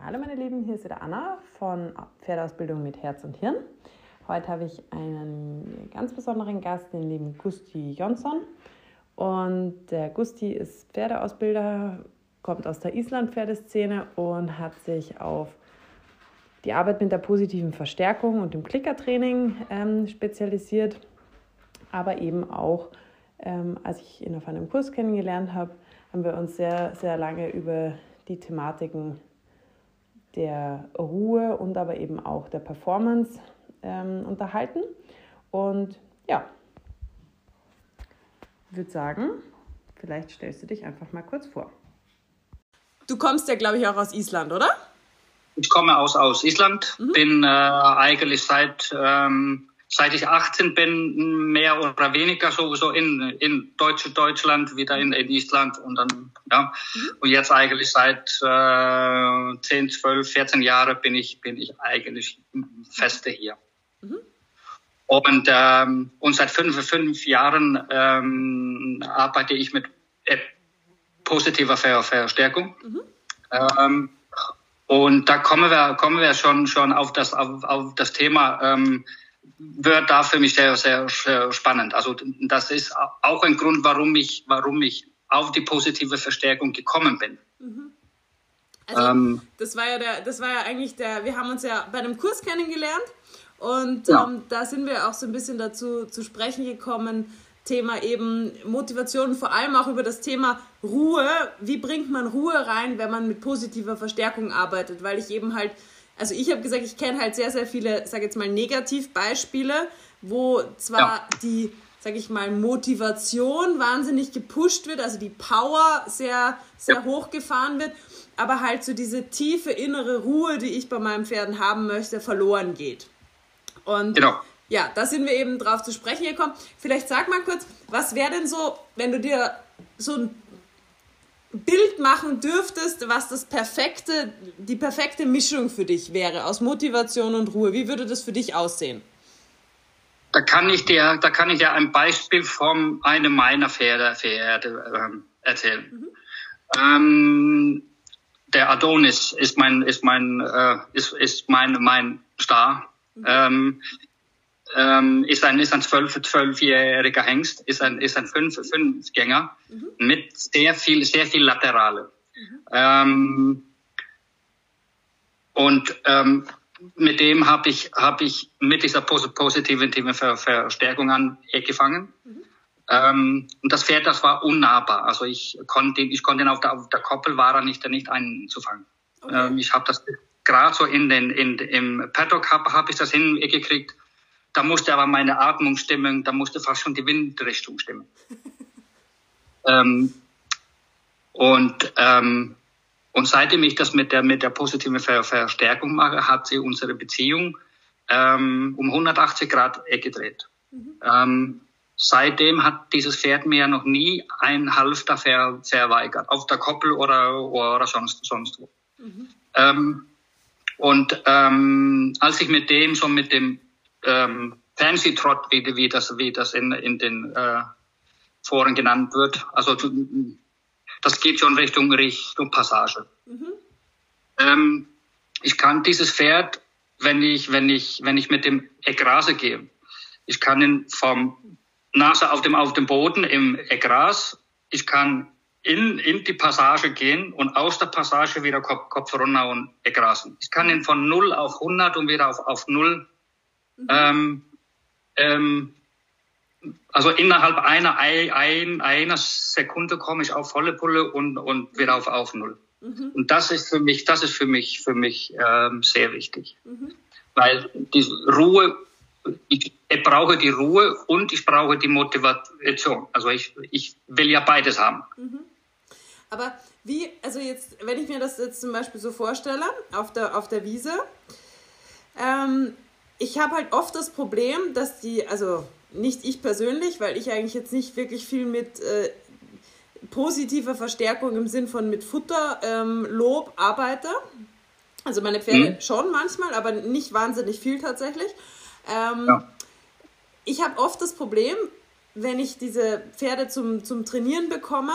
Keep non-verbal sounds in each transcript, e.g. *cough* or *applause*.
Hallo meine Lieben, hier ist wieder Anna von Pferdeausbildung mit Herz und Hirn. Heute habe ich einen ganz besonderen Gast, den lieben Gusti Jonsson. Und der Gusti ist Pferdeausbilder, kommt aus der Island-Pferdeszene und hat sich auf die Arbeit mit der positiven Verstärkung und dem Klickertraining ähm, spezialisiert, aber eben auch, ähm, als ich ihn auf einem Kurs kennengelernt habe, haben wir uns sehr, sehr lange über die Thematiken der Ruhe und aber eben auch der Performance ähm, unterhalten. Und ja, ich würde sagen, vielleicht stellst du dich einfach mal kurz vor. Du kommst ja, glaube ich, auch aus Island, oder? Ich komme aus, aus Island, mhm. bin äh, eigentlich seit ähm, seit ich 18 bin, mehr oder weniger sowieso in, in Deutsch, Deutschland, wieder in, in Island und dann, ja. Mhm. Und jetzt eigentlich seit äh, 10, 12, 14 Jahren bin ich, bin ich eigentlich feste hier. Mhm. Und, ähm, und seit fünf, fünf Jahren ähm, arbeite ich mit äh, positiver Ver Verstärkung. Mhm. Ähm, und da kommen wir, kommen wir schon, schon auf das, auf, auf das Thema, ähm, wird da für mich sehr, sehr, sehr spannend. Also das ist auch ein Grund, warum ich, warum ich auf die positive Verstärkung gekommen bin. Mhm. Also ähm, das war ja der, das war ja eigentlich der, wir haben uns ja bei einem Kurs kennengelernt und ja. ähm, da sind wir auch so ein bisschen dazu zu sprechen gekommen, Thema eben Motivation, vor allem auch über das Thema Ruhe. Wie bringt man Ruhe rein, wenn man mit positiver Verstärkung arbeitet? Weil ich eben halt also ich habe gesagt, ich kenne halt sehr, sehr viele, sage jetzt mal, Negativbeispiele, wo zwar ja. die, sage ich mal, Motivation wahnsinnig gepusht wird, also die Power sehr, sehr ja. hochgefahren wird, aber halt so diese tiefe innere Ruhe, die ich bei meinen Pferden haben möchte, verloren geht. Und genau. ja, da sind wir eben drauf zu sprechen gekommen. Vielleicht sag mal kurz, was wäre denn so, wenn du dir so ein Bild machen dürftest, was das perfekte, die perfekte Mischung für dich wäre aus Motivation und Ruhe, wie würde das für dich aussehen? Da kann ich dir, da kann ich dir ein Beispiel von einem meiner Pferde, Pferde ähm, erzählen. Mhm. Ähm, der Adonis ist mein, ist mein, äh, ist, ist mein, mein Star. Mhm. Ähm, ähm, ist ein, ist ein zwölf, zwölfjähriger Hengst, ist ein, ist ein fünf, Fünfgänger mhm. mit sehr viel, sehr viel Laterale. Mhm. Ähm, und ähm, mit dem habe ich, hab ich mit dieser positiven Ver Verstärkung angefangen. Mhm. Ähm, und das Pferd, das war unnahbar. Also ich konnte, ich konnte ihn auf der, auf der Koppel war er nicht, nicht einzufangen. Okay. Ähm, ich habe das gerade so in den, in, im Paddock habe hab ich das hingekriegt da musste aber meine Atmung stimmen, da musste fast schon die Windrichtung stimmen. *laughs* ähm, und, ähm, und seitdem ich das mit der, mit der positiven Ver Verstärkung mache, hat sie unsere Beziehung ähm, um 180 Grad gedreht. Mhm. Ähm, seitdem hat dieses Pferd mir noch nie ein Halfter ver verweigert, auf der Koppel oder, oder sonst, sonst wo. Mhm. Ähm, und ähm, als ich mit dem, so mit dem ähm, Fancy Trot, wie, wie das, wie das in, in den äh, Foren genannt wird. Also das geht schon Richtung Richtung Passage. Mhm. Ähm, ich kann dieses Pferd, wenn ich wenn ich wenn ich mit dem Eckrase gehe, ich kann ihn vom Nase auf dem auf dem Boden im Eckras, ich kann in, in die Passage gehen und aus der Passage wieder Kopf, Kopf runter und Eckrasen. Ich kann ihn von 0 auf 100 und wieder auf, auf 0 Mhm. Ähm, ähm, also innerhalb einer, ein, einer Sekunde komme ich auf volle Pulle und, und wieder auf, auf Null. Mhm. Und das ist für mich, das ist für mich, für mich ähm, sehr wichtig. Mhm. Weil die Ruhe, ich, ich brauche die Ruhe und ich brauche die Motivation. Also ich, ich will ja beides haben. Mhm. Aber wie, also jetzt, wenn ich mir das jetzt zum Beispiel so vorstelle, auf der, auf der Wiese, ähm, ich habe halt oft das Problem, dass die, also nicht ich persönlich, weil ich eigentlich jetzt nicht wirklich viel mit äh, positiver Verstärkung im Sinn von mit Futterlob ähm, arbeite. Also meine Pferde mhm. schon manchmal, aber nicht wahnsinnig viel tatsächlich. Ähm, ja. Ich habe oft das Problem, wenn ich diese Pferde zum, zum Trainieren bekomme,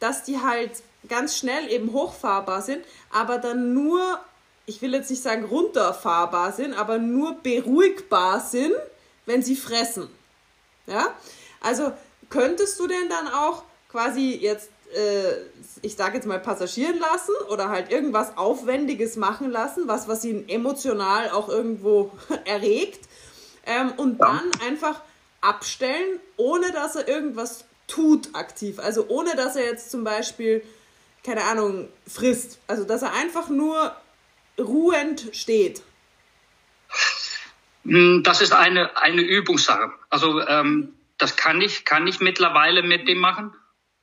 dass die halt ganz schnell eben hochfahrbar sind, aber dann nur ich will jetzt nicht sagen runterfahrbar sind, aber nur beruhigbar sind, wenn sie fressen. Ja, also könntest du denn dann auch quasi jetzt, äh, ich sage jetzt mal, passagieren lassen oder halt irgendwas Aufwendiges machen lassen, was, was ihn emotional auch irgendwo *laughs* erregt ähm, und ja. dann einfach abstellen, ohne dass er irgendwas tut aktiv. Also ohne dass er jetzt zum Beispiel, keine Ahnung, frisst. Also dass er einfach nur ruhend steht. Hm, das ist eine, eine Übungssache. Also ähm, das kann ich, kann ich mittlerweile mit dem machen.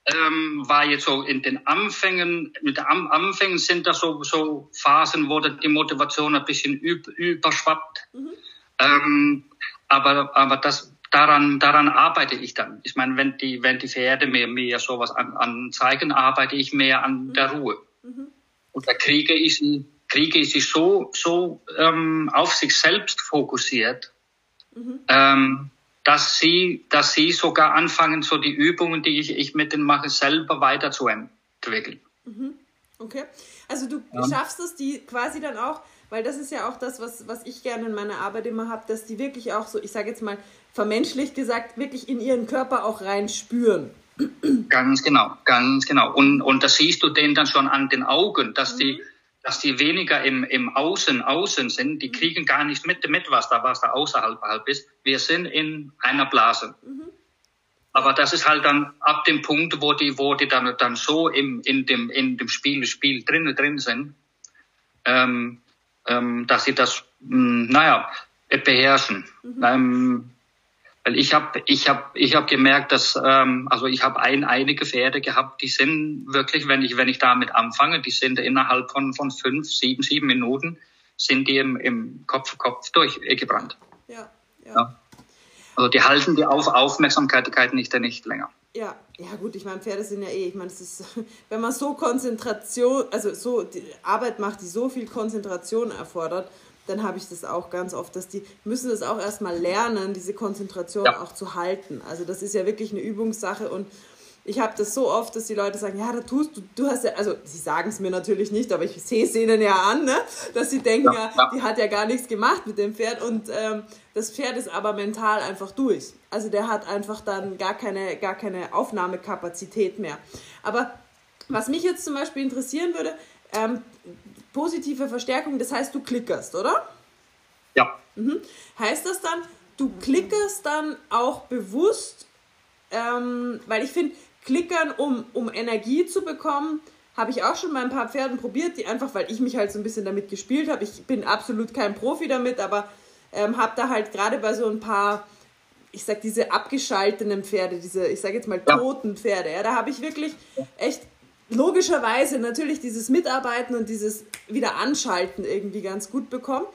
Ähm, war jetzt so in den Anfängen, mit den Anfängen sind das so, so Phasen, wo die Motivation ein bisschen überschwappt. Mhm. Ähm, aber, aber das, daran, daran arbeite ich dann. Ich meine, wenn die, wenn die Pferde mir, mir sowas an, anzeigen, arbeite ich mehr an mhm. der Ruhe. Mhm. Und da kriege ich sie, kriege ich sie so, so ähm, auf sich selbst fokussiert, mhm. ähm, dass sie, dass sie sogar anfangen, so die Übungen, die ich, ich mit denen mache, selber weiterzuentwickeln. Mhm. Okay. Also du ja. schaffst es, die quasi dann auch weil das ist ja auch das, was, was ich gerne in meiner Arbeit immer habe, dass die wirklich auch so, ich sage jetzt mal vermenschlicht gesagt, wirklich in ihren Körper auch rein spüren. Ganz genau, ganz genau. Und, und das siehst du denen dann schon an den Augen, dass mhm. die dass die weniger im, im Außen, Außen sind, die mhm. kriegen gar nicht mit, mit was da, was da außerhalb ist. Wir sind in einer Blase. Mhm. Aber das ist halt dann ab dem Punkt, wo die, wo die dann, dann so im, in dem, in dem Spiel, Spiel drin, drin sind, ähm, ähm, dass sie das, mh, hm, naja, beherrschen. Mhm. Ähm, weil ich habe ich hab, ich hab gemerkt, dass ähm, also ich habe ein, einige Pferde gehabt, die sind wirklich, wenn ich wenn ich damit anfange, die sind innerhalb von von fünf, sieben, sieben Minuten sind die im, im Kopf Kopf durchgebrannt. Ja, ja. ja. Also die halten die Auf Aufmerksamkeit nicht nicht länger. Ja, ja gut, ich meine, Pferde sind ja eh, ich meine, es ist, *laughs* wenn man so Konzentration, also so die Arbeit macht, die so viel Konzentration erfordert, dann habe ich das auch ganz oft, dass die müssen das auch erstmal lernen, diese Konzentration ja. auch zu halten. Also das ist ja wirklich eine Übungssache und ich habe das so oft, dass die Leute sagen, ja, da tust du, du hast ja, also sie sagen es mir natürlich nicht, aber ich sehe es ihnen ja an, ne? dass sie denken, ja, ja, die hat ja gar nichts gemacht mit dem Pferd und ähm, das Pferd ist aber mental einfach durch. Also der hat einfach dann gar keine, gar keine Aufnahmekapazität mehr. Aber was mich jetzt zum Beispiel interessieren würde, ähm, positive Verstärkung, das heißt, du klickerst, oder? Ja. Mhm. Heißt das dann, du klickerst dann auch bewusst, ähm, weil ich finde, Klickern, um, um Energie zu bekommen, habe ich auch schon bei ein paar Pferden probiert, die einfach, weil ich mich halt so ein bisschen damit gespielt habe. Ich bin absolut kein Profi damit, aber ähm, habe da halt gerade bei so ein paar, ich sag diese abgeschalteten Pferde, diese, ich sag jetzt mal toten Pferde, ja, da habe ich wirklich echt logischerweise natürlich dieses Mitarbeiten und dieses wieder anschalten irgendwie ganz gut bekommen.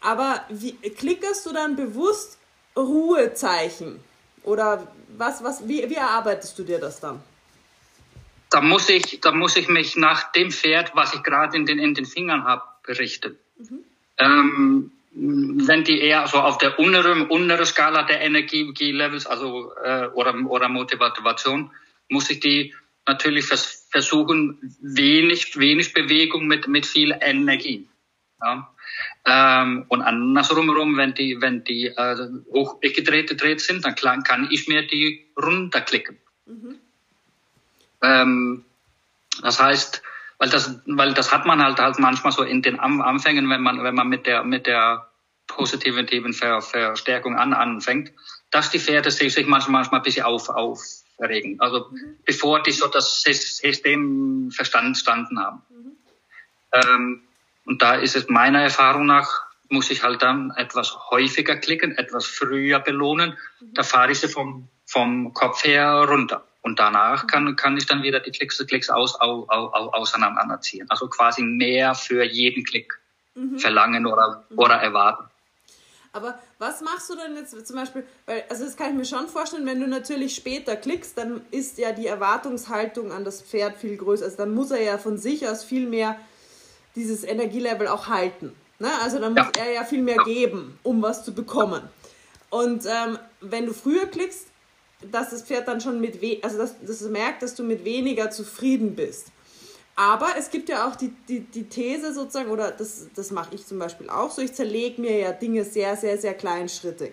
Aber wie klickerst du dann bewusst Ruhezeichen? Oder was, was, wie, wie erarbeitest du dir das dann? Da muss ich, da muss ich mich nach dem Pferd, was ich gerade in den, in den Fingern habe, berichten. Mhm. Ähm, wenn die eher so auf der unteren, unteren Skala der Energielevels, also äh, oder, oder Motivation, muss ich die natürlich vers versuchen, wenig, wenig Bewegung mit, mit viel Energie. Ja. Ähm, und andersrum, wenn die, wenn die äh, hoch gedreht, sind, dann kann, ich mir die runterklicken. Mhm. Ähm, das heißt, weil das, weil das hat man halt halt manchmal so in den Anfängen, wenn man, wenn man mit der, mit der positiven Ver, Verstärkung an, anfängt, dass die Pferde sich, sich manchmal, manchmal ein bisschen auf, aufregen. Also, mhm. bevor die so das System verstanden haben. Mhm. Ähm, und da ist es meiner Erfahrung nach, muss ich halt dann etwas häufiger klicken, etwas früher belohnen. Da fahre ich sie vom, vom Kopf her runter. Und danach kann, kann ich dann wieder die Klicks, Klicks aus, au, au, au, auseinanderziehen. Also quasi mehr für jeden Klick mhm. verlangen oder, mhm. oder erwarten. Aber was machst du denn jetzt zum Beispiel, weil, also das kann ich mir schon vorstellen, wenn du natürlich später klickst, dann ist ja die Erwartungshaltung an das Pferd viel größer. Also dann muss er ja von sich aus viel mehr dieses Energielevel auch halten. Ne? Also dann muss ja. er ja viel mehr geben, um was zu bekommen. Und ähm, wenn du früher klickst, dass das Pferd dann schon mit, also dass, dass es merkt, dass du mit weniger zufrieden bist. Aber es gibt ja auch die, die, die These sozusagen, oder das, das mache ich zum Beispiel auch so, ich zerlege mir ja Dinge sehr, sehr, sehr kleinschrittig,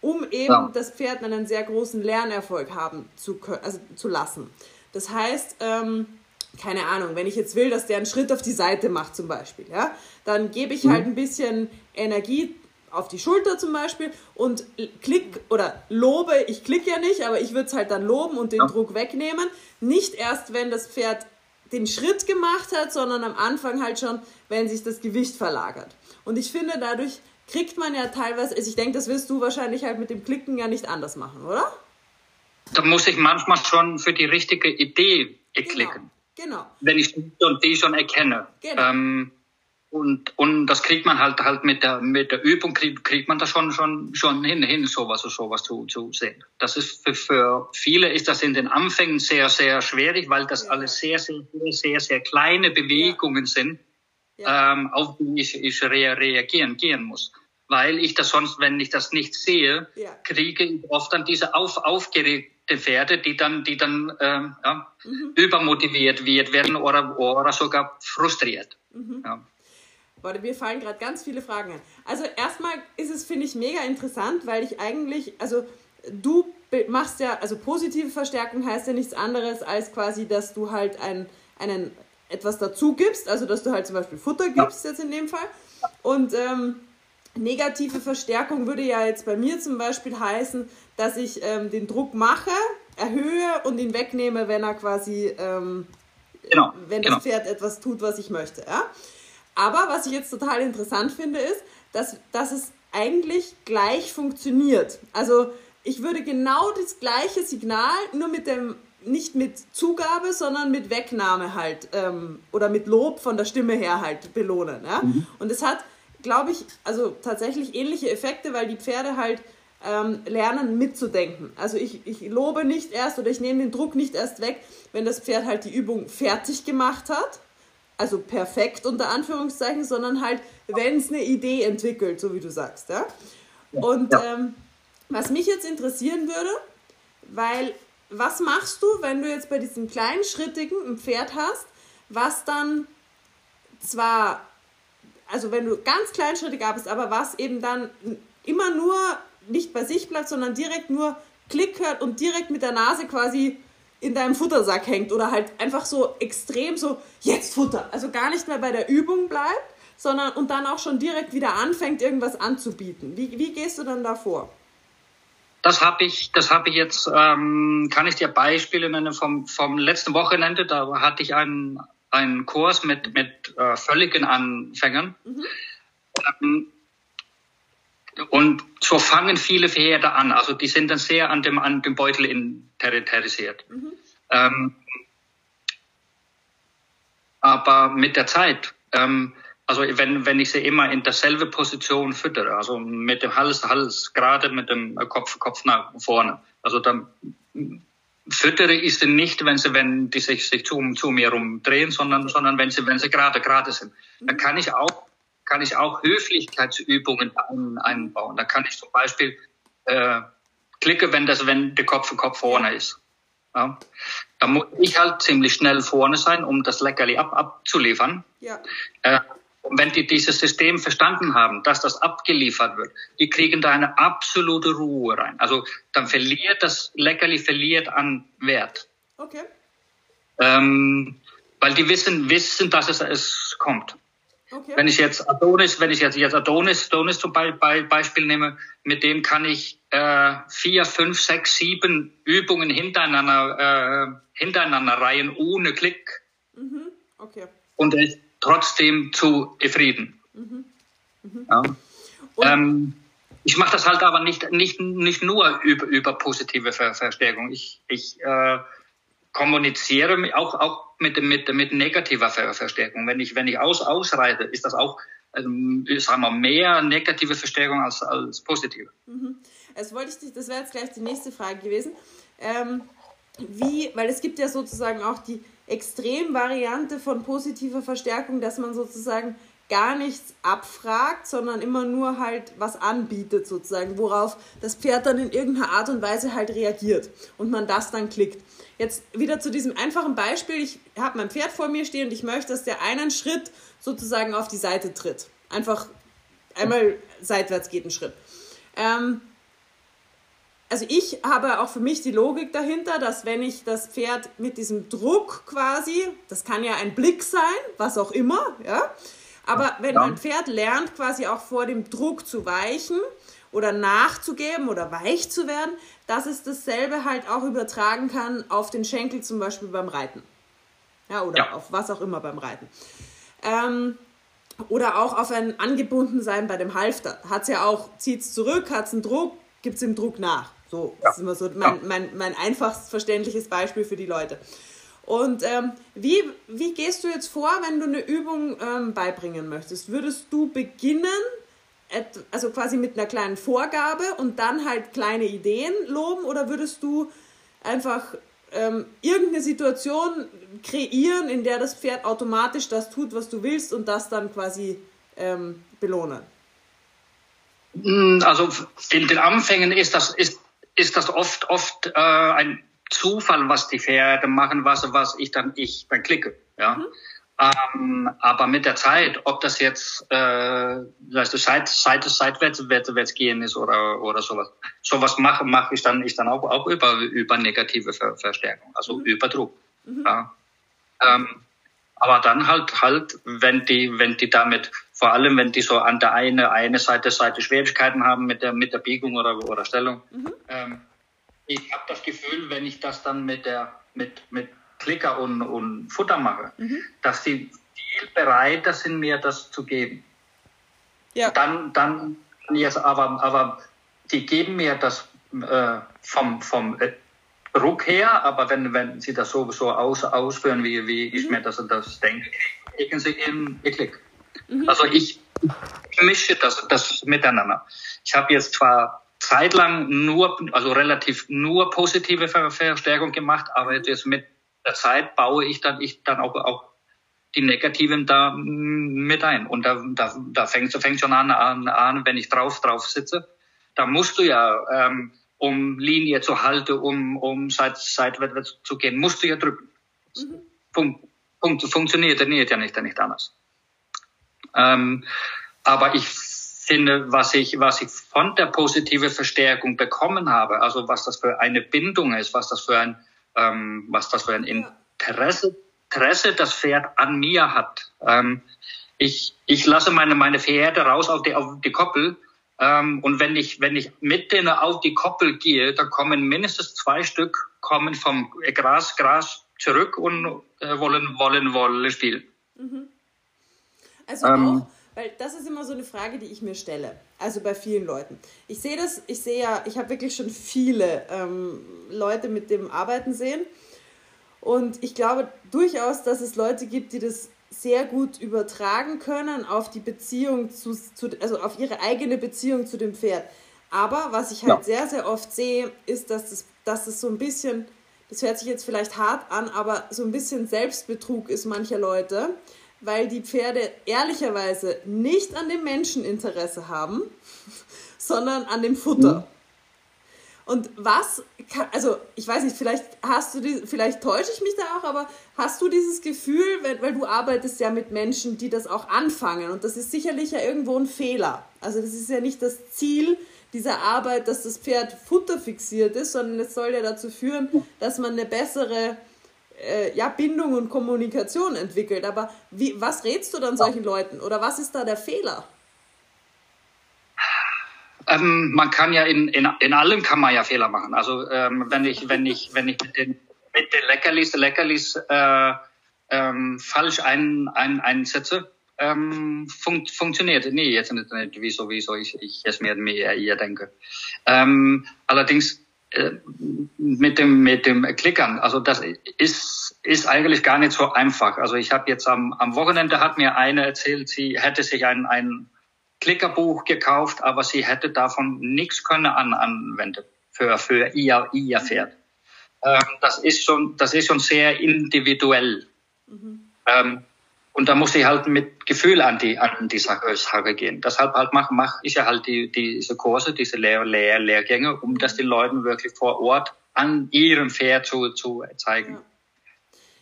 um eben ja. das Pferd einen sehr großen Lernerfolg haben zu, also zu lassen. Das heißt, ähm, keine Ahnung, wenn ich jetzt will, dass der einen Schritt auf die Seite macht zum Beispiel, ja, dann gebe ich mhm. halt ein bisschen Energie auf die Schulter zum Beispiel und klick oder lobe, ich klicke ja nicht, aber ich würde es halt dann loben und den ja. Druck wegnehmen. Nicht erst, wenn das Pferd den Schritt gemacht hat, sondern am Anfang halt schon, wenn sich das Gewicht verlagert. Und ich finde, dadurch kriegt man ja teilweise, also ich denke, das wirst du wahrscheinlich halt mit dem Klicken ja nicht anders machen, oder? Da muss ich manchmal schon für die richtige Idee genau, klicken. Genau. genau. Wenn ich die schon erkenne. Genau. Ähm, und, und das kriegt man halt halt mit der mit der Übung kriegt, kriegt man da schon schon schon hin hin sowas sowas zu, zu sehen. Das ist für, für viele ist das in den Anfängen sehr sehr schwierig, weil das ja. alles sehr sehr sehr sehr kleine Bewegungen ja. sind, ja. Ähm, auf die ich, ich reagieren gehen muss. Weil ich das sonst, wenn ich das nicht sehe, kriege ich oft dann diese auf, aufgeregte Pferde, die dann, die dann ähm, ja, mhm. übermotiviert wird, werden oder, oder sogar frustriert. Mhm. Ja. Warte, mir fallen gerade ganz viele Fragen ein. Also erstmal ist es, finde ich, mega interessant, weil ich eigentlich, also du machst ja, also positive Verstärkung heißt ja nichts anderes als quasi, dass du halt ein, einen, etwas dazu gibst, also dass du halt zum Beispiel Futter gibst jetzt in dem Fall. Und ähm, negative Verstärkung würde ja jetzt bei mir zum Beispiel heißen, dass ich ähm, den Druck mache, erhöhe und ihn wegnehme, wenn er quasi, ähm, genau, wenn das genau. Pferd etwas tut, was ich möchte. Ja? Aber was ich jetzt total interessant finde, ist, dass, dass es eigentlich gleich funktioniert. Also ich würde genau das gleiche Signal, nur mit dem, nicht mit Zugabe, sondern mit Wegnahme halt ähm, oder mit Lob von der Stimme her halt belohnen. Ja? Mhm. Und es hat, glaube ich, also tatsächlich ähnliche Effekte, weil die Pferde halt ähm, lernen mitzudenken. Also ich, ich lobe nicht erst oder ich nehme den Druck nicht erst weg, wenn das Pferd halt die Übung fertig gemacht hat, also perfekt unter Anführungszeichen, sondern halt, wenn es eine Idee entwickelt, so wie du sagst. Ja? Und ja. Ähm, was mich jetzt interessieren würde, weil was machst du, wenn du jetzt bei diesem kleinschrittigen ein Pferd hast, was dann zwar, also wenn du ganz kleinschrittig arbeitest, aber was eben dann immer nur nicht bei sich bleibt, sondern direkt nur Klick hört und direkt mit der Nase quasi in deinem Futtersack hängt oder halt einfach so extrem so, jetzt Futter. Also gar nicht mehr bei der Übung bleibt, sondern und dann auch schon direkt wieder anfängt, irgendwas anzubieten. Wie, wie gehst du dann da vor? Das habe ich, das habe ich jetzt, ähm, kann ich dir Beispiele nennen vom, vom letzten Wochenende. Da hatte ich einen, einen Kurs mit, mit äh, völligen Anfängern. Mhm. Ähm, und so fangen viele Pferde an. Also die sind dann sehr an dem, an dem Beutel interessiert. Mhm. Ähm, aber mit der Zeit, ähm, also wenn, wenn ich sie immer in derselbe Position füttere, also mit dem Hals, Hals gerade mit dem Kopf, Kopf nach vorne, also dann füttere ich sie nicht, wenn sie, wenn die sich, sich zu, zu mir rumdrehen, sondern, sondern wenn sie, wenn sie gerade, gerade sind. Dann kann ich auch kann ich auch Höflichkeitsübungen ein, einbauen. Da kann ich zum Beispiel äh, klicke, wenn das, wenn der Kopf für Kopf vorne ist. Ja. Da muss ich halt ziemlich schnell vorne sein, um das Leckerli ab, abzuliefern. Ja. Äh, und wenn die dieses System verstanden haben, dass das abgeliefert wird, die kriegen da eine absolute Ruhe rein. Also dann verliert das Leckerli verliert an Wert. Okay. Ähm, weil die wissen, wissen, dass es, es kommt. Okay. Wenn ich jetzt Adonis, wenn ich jetzt, jetzt Adonis, Adonis zum Beispiel nehme, mit dem kann ich äh, vier, fünf, sechs, sieben Übungen hintereinander, äh, hintereinander reihen ohne Klick. Mhm. Okay. Und er ist trotzdem zu zufrieden. Mhm. Mhm. Ja. Ähm, ich mache das halt aber nicht, nicht, nicht nur über, über positive Ver Verstärkung. Ich, ich äh, kommuniziere auch, auch mit, mit, mit negativer Verstärkung. Wenn ich, wenn ich aus, ausreite, ist das auch, ähm, sagen wir, mehr negative Verstärkung als, als positive. Mhm. Das wollte ich das wäre jetzt gleich die nächste Frage gewesen. Ähm, wie, weil es gibt ja sozusagen auch die Extremvariante von positiver Verstärkung, dass man sozusagen gar nichts abfragt, sondern immer nur halt was anbietet sozusagen, worauf das Pferd dann in irgendeiner Art und Weise halt reagiert und man das dann klickt. Jetzt wieder zu diesem einfachen Beispiel, ich habe mein Pferd vor mir stehen und ich möchte, dass der einen Schritt sozusagen auf die Seite tritt. Einfach einmal seitwärts geht ein Schritt. Ähm, also ich habe auch für mich die Logik dahinter, dass wenn ich das Pferd mit diesem Druck quasi, das kann ja ein Blick sein, was auch immer, ja, aber wenn ein Pferd lernt, quasi auch vor dem Druck zu weichen oder nachzugeben oder weich zu werden, dass es dasselbe halt auch übertragen kann auf den Schenkel zum Beispiel beim Reiten. Ja, oder ja. auf was auch immer beim Reiten. Ähm, oder auch auf ein Angebundensein bei dem Halfter. Hat es ja auch, zieht es zurück, hat es einen Druck, gibt es dem Druck nach. So, ja. das ist immer so mein, mein, mein einfachst verständliches Beispiel für die Leute. Und ähm, wie, wie gehst du jetzt vor, wenn du eine Übung ähm, beibringen möchtest? Würdest du beginnen, also quasi mit einer kleinen Vorgabe und dann halt kleine Ideen loben oder würdest du einfach ähm, irgendeine Situation kreieren, in der das Pferd automatisch das tut, was du willst und das dann quasi ähm, belohnen? Hm, also in den Anfängen ist das, ist, ist das oft, oft äh, ein Zufall, was die Pferde machen, was, was ich dann, ich dann klicke. Ja. Mhm. Ähm, aber mit der Zeit, ob das jetzt äh, weißt du, seit, seit, seitwärts, seitwärts gehen ist oder, oder sowas, sowas mache, mache ich dann, ich dann auch, auch über, über negative Ver Verstärkung, also mhm. über Druck. Mhm. Ja. Ähm, aber dann halt, halt, wenn die, wenn die damit, vor allem wenn die so an der eine, eine Seite, Seite Schwierigkeiten haben mit der, mit der Biegung oder, oder Stellung, mhm. ähm, ich habe das Gefühl, wenn ich das dann mit der, mit, mit Klicker und, und Futter mache, mhm. dass die viel bereiter sind, mir das zu geben. Ja. Dann, dann jetzt aber, aber die geben mir das äh, vom, vom äh, Ruck her, aber wenn, wenn sie das sowieso aus, ausführen, wie, wie mhm. ich mir das, das denke, kriegen sie eben Klick. Mhm. Also ich mische das, das miteinander. Ich habe jetzt zwar zeitlang nur, also relativ nur positive Verstärkung gemacht, aber jetzt mit der Zeit baue ich dann, ich dann auch, auch die Negativen da mit ein. Und da, da, da fängt fängt schon an, an, an, wenn ich drauf, drauf sitze. Da musst du ja, ähm, um Linie zu halten, um, um seit, seitwärts zu gehen, musst du ja drücken. Mhm. Fun fun funktioniert nicht, ja nicht, ja nicht anders. Ähm, aber ich finde, was ich, was ich von der positive Verstärkung bekommen habe, also was das für eine Bindung ist, was das für ein ähm, was das für ein Interesse, Interesse das Pferd an mir hat. Ähm, ich, ich lasse meine, meine Pferde raus auf die, auf die Koppel. Ähm, und wenn ich, wenn ich mit denen auf die Koppel gehe, da kommen mindestens zwei Stück kommen vom Gras, Gras zurück und äh, wollen, wollen, wollen spielen. Mhm. Also ähm, auch, weil das ist immer so eine Frage, die ich mir stelle. Also bei vielen Leuten. Ich sehe das, ich sehe ja, ich habe wirklich schon viele ähm, Leute mit dem Arbeiten sehen. Und ich glaube durchaus, dass es Leute gibt, die das sehr gut übertragen können auf die Beziehung zu, zu also auf ihre eigene Beziehung zu dem Pferd. Aber was ich halt ja. sehr, sehr oft sehe, ist, dass es, dass es so ein bisschen, das hört sich jetzt vielleicht hart an, aber so ein bisschen Selbstbetrug ist mancher Leute weil die Pferde ehrlicherweise nicht an dem Menschen Interesse haben, *laughs* sondern an dem Futter. Mhm. Und was, also ich weiß nicht, vielleicht hast du die, vielleicht täusche ich mich da auch, aber hast du dieses Gefühl, weil, weil du arbeitest ja mit Menschen, die das auch anfangen und das ist sicherlich ja irgendwo ein Fehler. Also das ist ja nicht das Ziel dieser Arbeit, dass das Pferd futterfixiert ist, sondern es soll ja dazu führen, dass man eine bessere äh, ja, Bindung und Kommunikation entwickelt. Aber wie, was rätst du dann solchen Leuten oder was ist da der Fehler? Ähm, man kann ja in, in, in allem kann man ja Fehler machen. Also ähm, wenn ich wenn ich wenn ich mit den mit den Leckerlis Leckerlis äh, ähm, falsch ein, ein, einsetze, ähm, fun funktioniert. Nee, jetzt nicht, nicht wieso, wieso ich, ich es mir, mir eher denke. Ähm, allerdings mit dem mit dem Klickern. Also das ist ist eigentlich gar nicht so einfach. Also ich habe jetzt am, am Wochenende hat mir eine erzählt, sie hätte sich ein ein Klickerbuch gekauft, aber sie hätte davon nichts können an, anwenden für für ihr ihr Pferd. Ähm, das ist schon das ist schon sehr individuell. Mhm. Ähm, und da muss ich halt mit Gefühl an die, an die Sache, gehen. Deshalb halt mache mach ich ja halt die, diese Kurse, diese Lehr, Lehr, Lehrgänge, um dass die Leute wirklich vor Ort an ihrem Pferd zu, zu zeigen.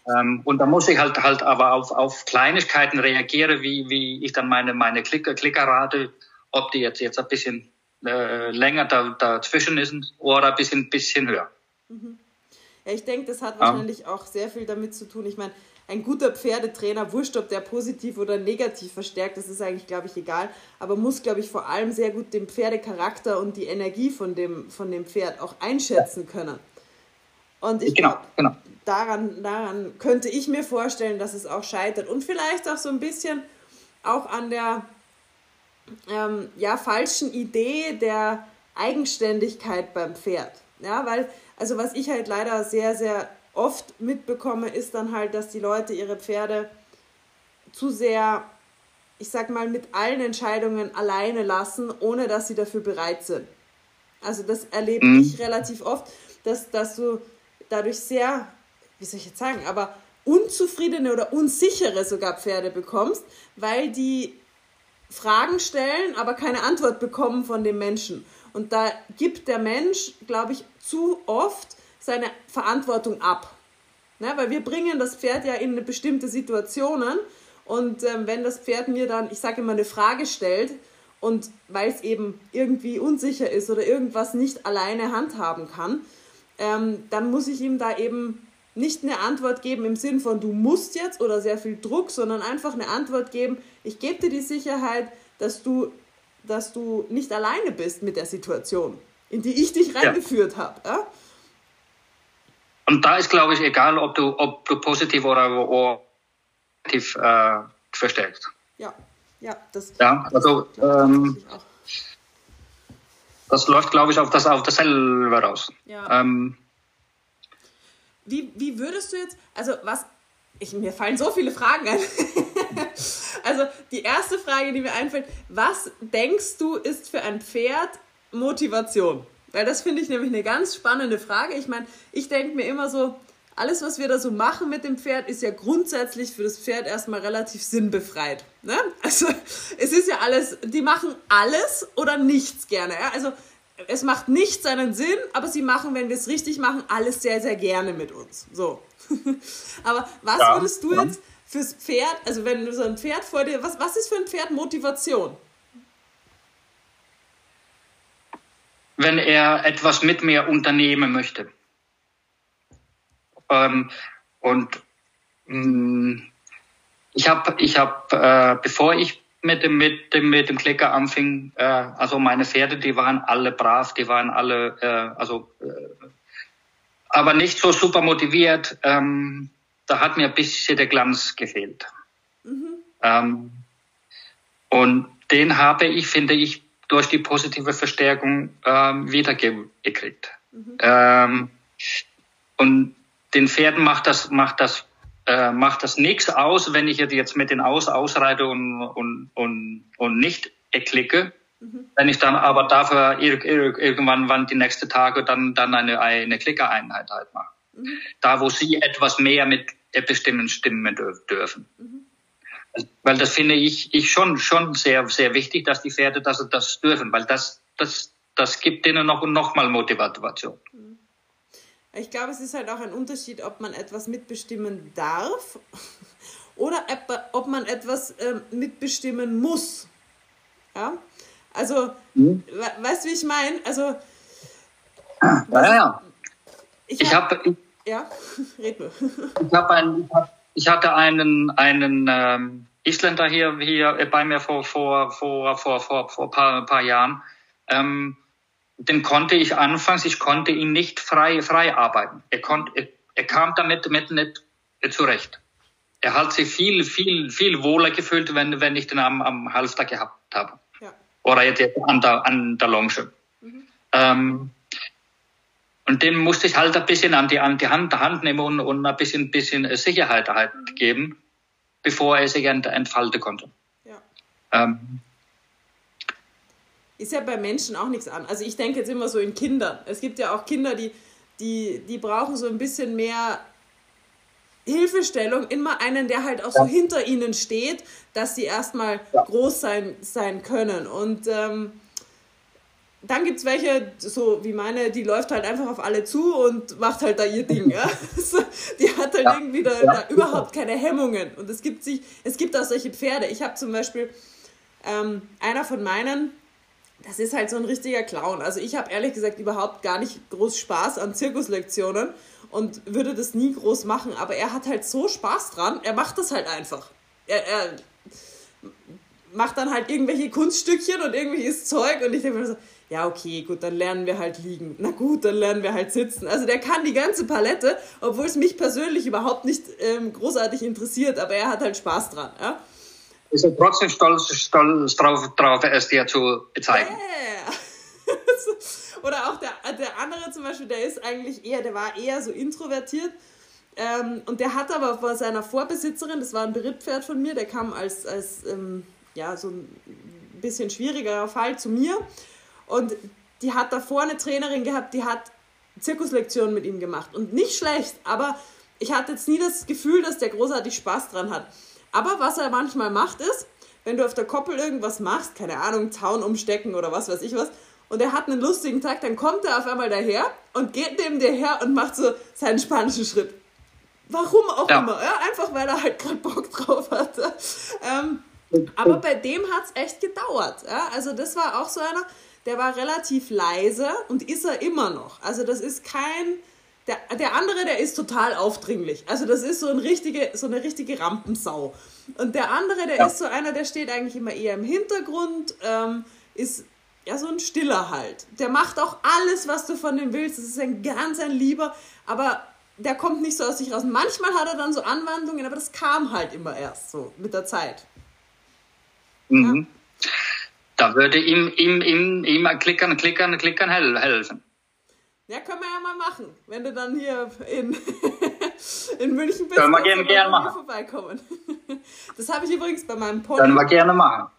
Ja. Ähm, und da muss ich halt halt aber auf, auf Kleinigkeiten reagieren, wie, wie ich dann meine, meine Klicker, Klickerrate, ob die jetzt, jetzt ein bisschen äh, länger da, dazwischen ist oder ein bisschen, bisschen höher. Mhm. Ja, ich denke, das hat wahrscheinlich ja. auch sehr viel damit zu tun. Ich meine, ein guter Pferdetrainer, wurscht, ob der positiv oder negativ verstärkt, das ist eigentlich, glaube ich, egal, aber muss, glaube ich, vor allem sehr gut den Pferdecharakter und die Energie von dem, von dem Pferd auch einschätzen können. Und ich genau, glaube, genau. daran, daran könnte ich mir vorstellen, dass es auch scheitert. Und vielleicht auch so ein bisschen auch an der ähm, ja, falschen Idee der Eigenständigkeit beim Pferd. Ja, weil, also was ich halt leider sehr, sehr oft mitbekomme, ist dann halt, dass die Leute ihre Pferde zu sehr, ich sag mal, mit allen Entscheidungen alleine lassen, ohne dass sie dafür bereit sind. Also das erlebe mhm. ich relativ oft, dass, dass du dadurch sehr, wie soll ich jetzt sagen, aber unzufriedene oder unsichere sogar Pferde bekommst, weil die Fragen stellen, aber keine Antwort bekommen von dem Menschen. Und da gibt der Mensch, glaube ich, zu oft seine Verantwortung ab. Ne? Weil wir bringen das Pferd ja in bestimmte Situationen und ähm, wenn das Pferd mir dann, ich sage immer, eine Frage stellt und weil es eben irgendwie unsicher ist oder irgendwas nicht alleine handhaben kann, ähm, dann muss ich ihm da eben nicht eine Antwort geben im Sinn von du musst jetzt oder sehr viel Druck, sondern einfach eine Antwort geben, ich gebe dir die Sicherheit, dass du, dass du nicht alleine bist mit der Situation, in die ich dich reingeführt ja. habe. Ja? Und da ist, glaube ich, egal, ob du, ob du positiv oder, oder negativ äh, verstärkst. Ja, ja, das. Ja, also ähm, das läuft, glaube ich, auf das auf dasselbe raus. Ja. Ähm, wie, wie würdest du jetzt, also was, ich, mir fallen so viele Fragen ein. *laughs* also die erste Frage, die mir einfällt, was denkst du ist für ein Pferd Motivation? Weil das finde ich nämlich eine ganz spannende Frage. Ich meine, ich denke mir immer so, alles, was wir da so machen mit dem Pferd, ist ja grundsätzlich für das Pferd erstmal relativ sinnbefreit. Ne? Also es ist ja alles, die machen alles oder nichts gerne. Ja? Also es macht nicht seinen Sinn, aber sie machen, wenn wir es richtig machen, alles sehr, sehr gerne mit uns. So. *laughs* aber was ja, würdest du jetzt fürs Pferd, also wenn du so ein Pferd vor dir, was, was ist für ein Pferd Motivation? Wenn er etwas mit mir unternehmen möchte. Ähm, und mh, mm, ich habe, ich hab, äh, bevor ich mit dem, mit dem, mit dem Klicker anfing, äh, also meine Pferde, die waren alle brav, die waren alle, äh, also, äh, aber nicht so super motiviert. Ähm, da hat mir ein bisschen der Glanz gefehlt. Mhm. Ähm, und den habe ich, finde ich, durch die positive Verstärkung ähm, wiedergekriegt. Mhm. Ähm, und den Pferden macht das, macht das, äh, macht das nichts aus, wenn ich jetzt mit den Aus ausreite und, und, und, und nicht erklicke. Mhm. Wenn ich dann aber dafür ir ir irgendwann wann die nächsten Tage dann, dann eine, eine Klickereinheit halt mache. Mhm. Da, wo sie etwas mehr mit bestimmen stimmen dürfen. Weil das finde ich, ich schon, schon sehr, sehr wichtig, dass die Pferde das, das dürfen, weil das, das, das gibt denen noch, noch mal Motivation. Ich glaube, es ist halt auch ein Unterschied, ob man etwas mitbestimmen darf *laughs* oder ob man etwas äh, mitbestimmen muss. Ja? Also, mhm. weißt du, wie ich meine? Also, ja, ja. Ich habe. Hab, ja, *laughs* red nur. Ich habe ein, ich hab ich hatte einen, einen ähm, Isländer hier, hier bei mir vor, vor, vor, vor, vor, vor paar, paar Jahren. Ähm, den konnte ich anfangs, ich konnte ihn nicht frei, frei arbeiten. Er, konnte, er, er kam damit mit nicht zurecht. Er hat sich viel, viel, viel wohler gefühlt, wenn, wenn ich den am, am Halfter gehabt habe. Ja. Oder jetzt an der, an der Longe. Mhm. Ähm, und dem musste ich halt ein bisschen an die, an die Hand, Hand nehmen und, und ein bisschen, bisschen Sicherheit halt geben, bevor er sich ent, entfalten konnte. Ja. Ähm, ist ja bei Menschen auch nichts an. Also ich denke jetzt immer so in Kindern. Es gibt ja auch Kinder, die, die, die brauchen so ein bisschen mehr Hilfestellung, immer einen, der halt auch ja. so hinter ihnen steht, dass sie erstmal ja. groß sein, sein können. Und ähm, dann gibt es welche, so wie meine, die läuft halt einfach auf alle zu und macht halt da ihr Ding. Ja? *laughs* die hat halt ja. irgendwie da, ja. da, überhaupt keine Hemmungen. Und es gibt, sich, es gibt auch solche Pferde. Ich habe zum Beispiel ähm, einer von meinen, das ist halt so ein richtiger Clown. Also ich habe ehrlich gesagt überhaupt gar nicht groß Spaß an Zirkuslektionen und würde das nie groß machen. Aber er hat halt so Spaß dran, er macht das halt einfach. Er, er macht dann halt irgendwelche Kunststückchen und irgendwelches Zeug und ich denke mir so, ja, okay, gut, dann lernen wir halt liegen. Na gut, dann lernen wir halt sitzen. Also der kann die ganze Palette, obwohl es mich persönlich überhaupt nicht ähm, großartig interessiert, aber er hat halt Spaß dran. Ja? Ist er trotzdem stolz, stolz drauf, drauf, es dir zu zeigen? Yeah. *laughs* Oder auch der, der andere zum Beispiel, der ist eigentlich eher, der war eher so introvertiert. Ähm, und der hat aber vor seiner Vorbesitzerin, das war ein Berittpferd von mir, der kam als, als ähm, ja, so ein bisschen schwierigerer Fall zu mir. Und die hat davor eine Trainerin gehabt, die hat Zirkuslektionen mit ihm gemacht. Und nicht schlecht, aber ich hatte jetzt nie das Gefühl, dass der großartig Spaß dran hat. Aber was er manchmal macht, ist, wenn du auf der Koppel irgendwas machst, keine Ahnung, Zaun umstecken oder was weiß ich was, und er hat einen lustigen Tag, dann kommt er auf einmal daher und geht neben dir her und macht so seinen spanischen Schritt. Warum auch ja. immer, ja? einfach weil er halt gerade Bock drauf hatte. Ähm, aber bei dem hat es echt gedauert. Ja? Also das war auch so einer, der war relativ leise und ist er immer noch. Also das ist kein, der, der andere, der ist total aufdringlich. Also das ist so, ein richtige, so eine richtige Rampensau. Und der andere, der ja. ist so einer, der steht eigentlich immer eher im Hintergrund, ähm, ist ja so ein Stiller halt. Der macht auch alles, was du von dem willst. Das ist ein ganz ein Lieber, aber der kommt nicht so aus sich raus. Manchmal hat er dann so Anwandlungen, aber das kam halt immer erst so mit der Zeit. Mhm. Ja. Da würde ihm, ihm, ihm, ihm klickern, klickern, klickern helfen. Ja, können wir ja mal machen, wenn du dann hier in, *laughs* in München bist. Können wir gerne, gerne machen. Vorbeikommen. *laughs* Das habe ich übrigens bei meinem Pony. Können wir gerne machen.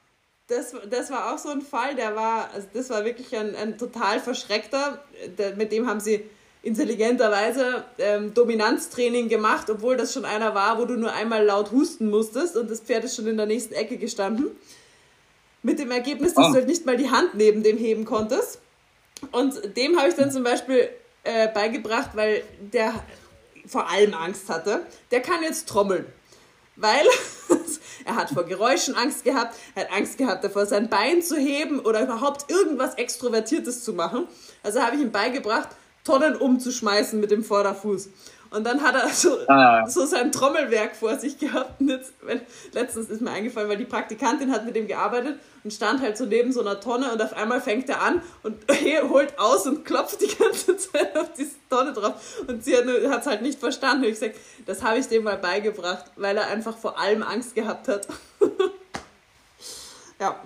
Das, das war auch so ein Fall, der war, also das war wirklich ein, ein total verschreckter. Der, mit dem haben sie intelligenterweise ähm, Dominanztraining gemacht, obwohl das schon einer war, wo du nur einmal laut husten musstest und das Pferd ist schon in der nächsten Ecke gestanden. Mit dem Ergebnis, dass oh. du halt nicht mal die Hand neben dem heben konntest. Und dem habe ich dann zum Beispiel äh, beigebracht, weil der vor allem Angst hatte. Der kann jetzt trommeln. Weil *laughs* er hat vor Geräuschen Angst gehabt, er hat Angst gehabt davor, sein Bein zu heben oder überhaupt irgendwas Extrovertiertes zu machen. Also habe ich ihm beigebracht, Tonnen umzuschmeißen mit dem Vorderfuß. Und dann hat er so, ah. so sein Trommelwerk vor sich gehabt. Und jetzt, wenn, letztens ist mir eingefallen, weil die Praktikantin hat mit ihm gearbeitet und stand halt so neben so einer Tonne und auf einmal fängt er an und *laughs* holt aus und klopft die ganze *laughs* Zeit auf diese Tonne drauf. Und sie hat es halt nicht verstanden. Und ich sage, das habe ich dem mal beigebracht, weil er einfach vor allem Angst gehabt hat. *laughs* ja.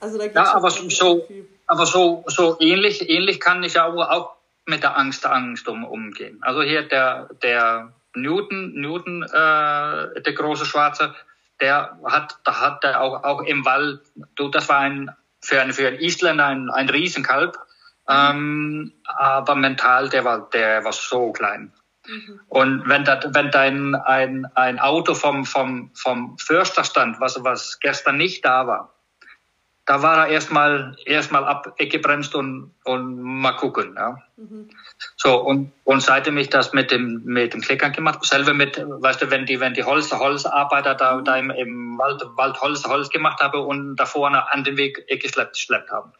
Also da ja, aber so, aber so, so ähnlich, ähnlich kann ich auch, auch mit der Angst, Angst um, umgehen. Also hier der, der Newton, Newton, äh, der große Schwarze, der hat, da hat er auch, auch im Wald, du, das war ein, für einen, für einen Isländer ein, ein Riesenkalb, ähm, aber mental, der war, der war so klein. Mhm. Und wenn, da, wenn dein, ein, ein Auto vom, vom, vom Förster stand, was, was gestern nicht da war, da war er erstmal erstmal abgebremst und, und mal gucken. Ja. Mhm. So, und, und seitdem ich das mit dem, mit dem Klickern gemacht selber mit, weißt du, wenn die, wenn die Holz, Holzarbeiter da, da im, im Wald, Wald Holz, Holz gemacht haben und da vorne an den Weg geschleppt, geschleppt haben.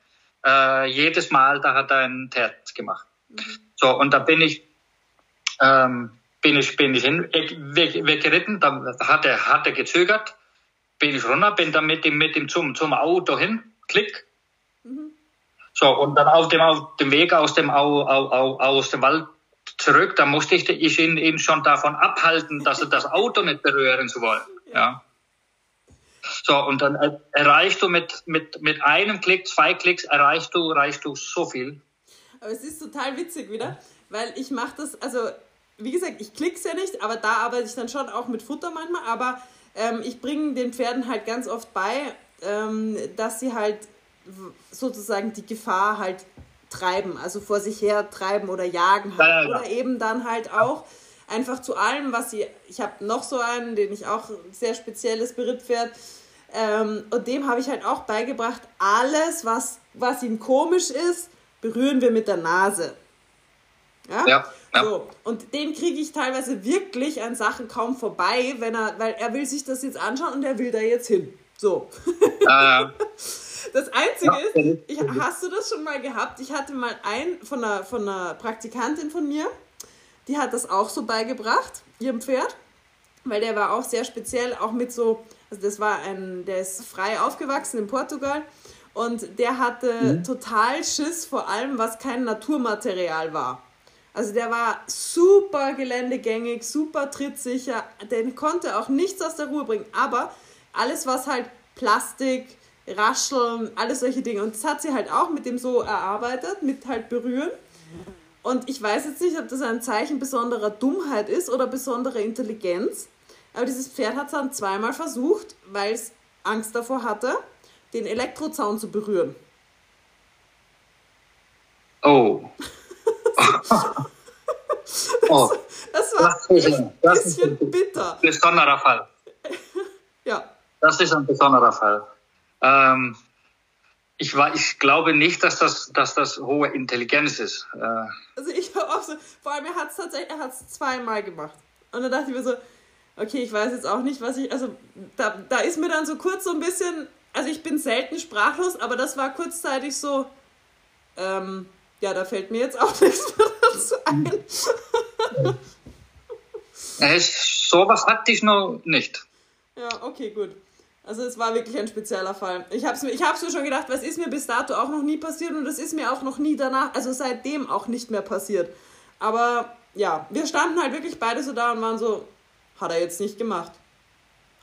Äh, jedes Mal, da hat er ein Terz gemacht. Mhm. So, und da bin ich, ähm, bin ich, bin ich hin, weg, weggeritten, da hat er, hat er gezögert, bin ich runter, bin dann mit dem, mit dem zum, zum Auto hin, klick. Mhm. So, und dann auf dem, auf dem Weg aus dem, au, au, au, aus dem Wald zurück, da musste ich, ich ihn, ihn schon davon abhalten, dass er das Auto nicht berühren zu wollen. Ja. ja. So, und dann erreichst du mit, mit, mit einem Klick, zwei Klicks, erreichst du, erreichst du so viel. Aber es ist total witzig wieder, weil ich mache das, also wie gesagt, ich klick's ja nicht, aber da arbeite ich dann schon auch mit Futter manchmal, aber ähm, ich bringe den Pferden halt ganz oft bei, ähm, dass sie halt sozusagen die Gefahr halt treiben, also vor sich her treiben oder jagen halt. Ja, ja, ja. Oder eben dann halt auch einfach zu allem, was sie. Ich habe noch so einen, den ich auch sehr spezielles Berittpferd. Ähm, und dem habe ich halt auch beigebracht, alles, was, was ihm komisch ist, berühren wir mit der Nase. Ja? ja, ja. So. Und den kriege ich teilweise wirklich an Sachen kaum vorbei, wenn er, weil er will sich das jetzt anschauen und er will da jetzt hin. So. Äh. *laughs* Das Einzige ist, ich, hast du das schon mal gehabt? Ich hatte mal einen von einer, von einer Praktikantin von mir, die hat das auch so beigebracht, ihrem Pferd, weil der war auch sehr speziell, auch mit so, also das war ein, der ist frei aufgewachsen in Portugal und der hatte mhm. total Schiss vor allem, was kein Naturmaterial war. Also der war super geländegängig, super trittsicher, den konnte auch nichts aus der Ruhe bringen, aber alles was halt Plastik, Rascheln, alles solche Dinge. Und das hat sie halt auch mit dem so erarbeitet, mit halt berühren. Und ich weiß jetzt nicht, ob das ein Zeichen besonderer Dummheit ist oder besonderer Intelligenz. Aber dieses Pferd hat es dann zweimal versucht, weil es Angst davor hatte, den Elektrozaun zu berühren. Oh. *laughs* oh. Das war das ist, ein bisschen ist bitter. Besonderer Fall. *laughs* ja. Das ist ein besonderer Fall. Ähm, ich, war, ich glaube nicht, dass das, dass das hohe Intelligenz ist. Äh, also ich habe auch so, vor allem er hat es tatsächlich, er hat es zweimal gemacht. Und dann dachte ich mir so, okay, ich weiß jetzt auch nicht, was ich, also da, da ist mir dann so kurz so ein bisschen, also ich bin selten sprachlos, aber das war kurzzeitig so, ähm, ja, da fällt mir jetzt auch *laughs* nichts mehr dazu ein. äh, sowas hatte ich noch nicht. Ja, okay, gut. Also es war wirklich ein spezieller Fall. Ich habe ich hab's mir schon gedacht, was ist mir bis dato auch noch nie passiert und das ist mir auch noch nie danach, also seitdem auch nicht mehr passiert. Aber ja, wir standen halt wirklich beide so da und waren so, hat er jetzt nicht gemacht.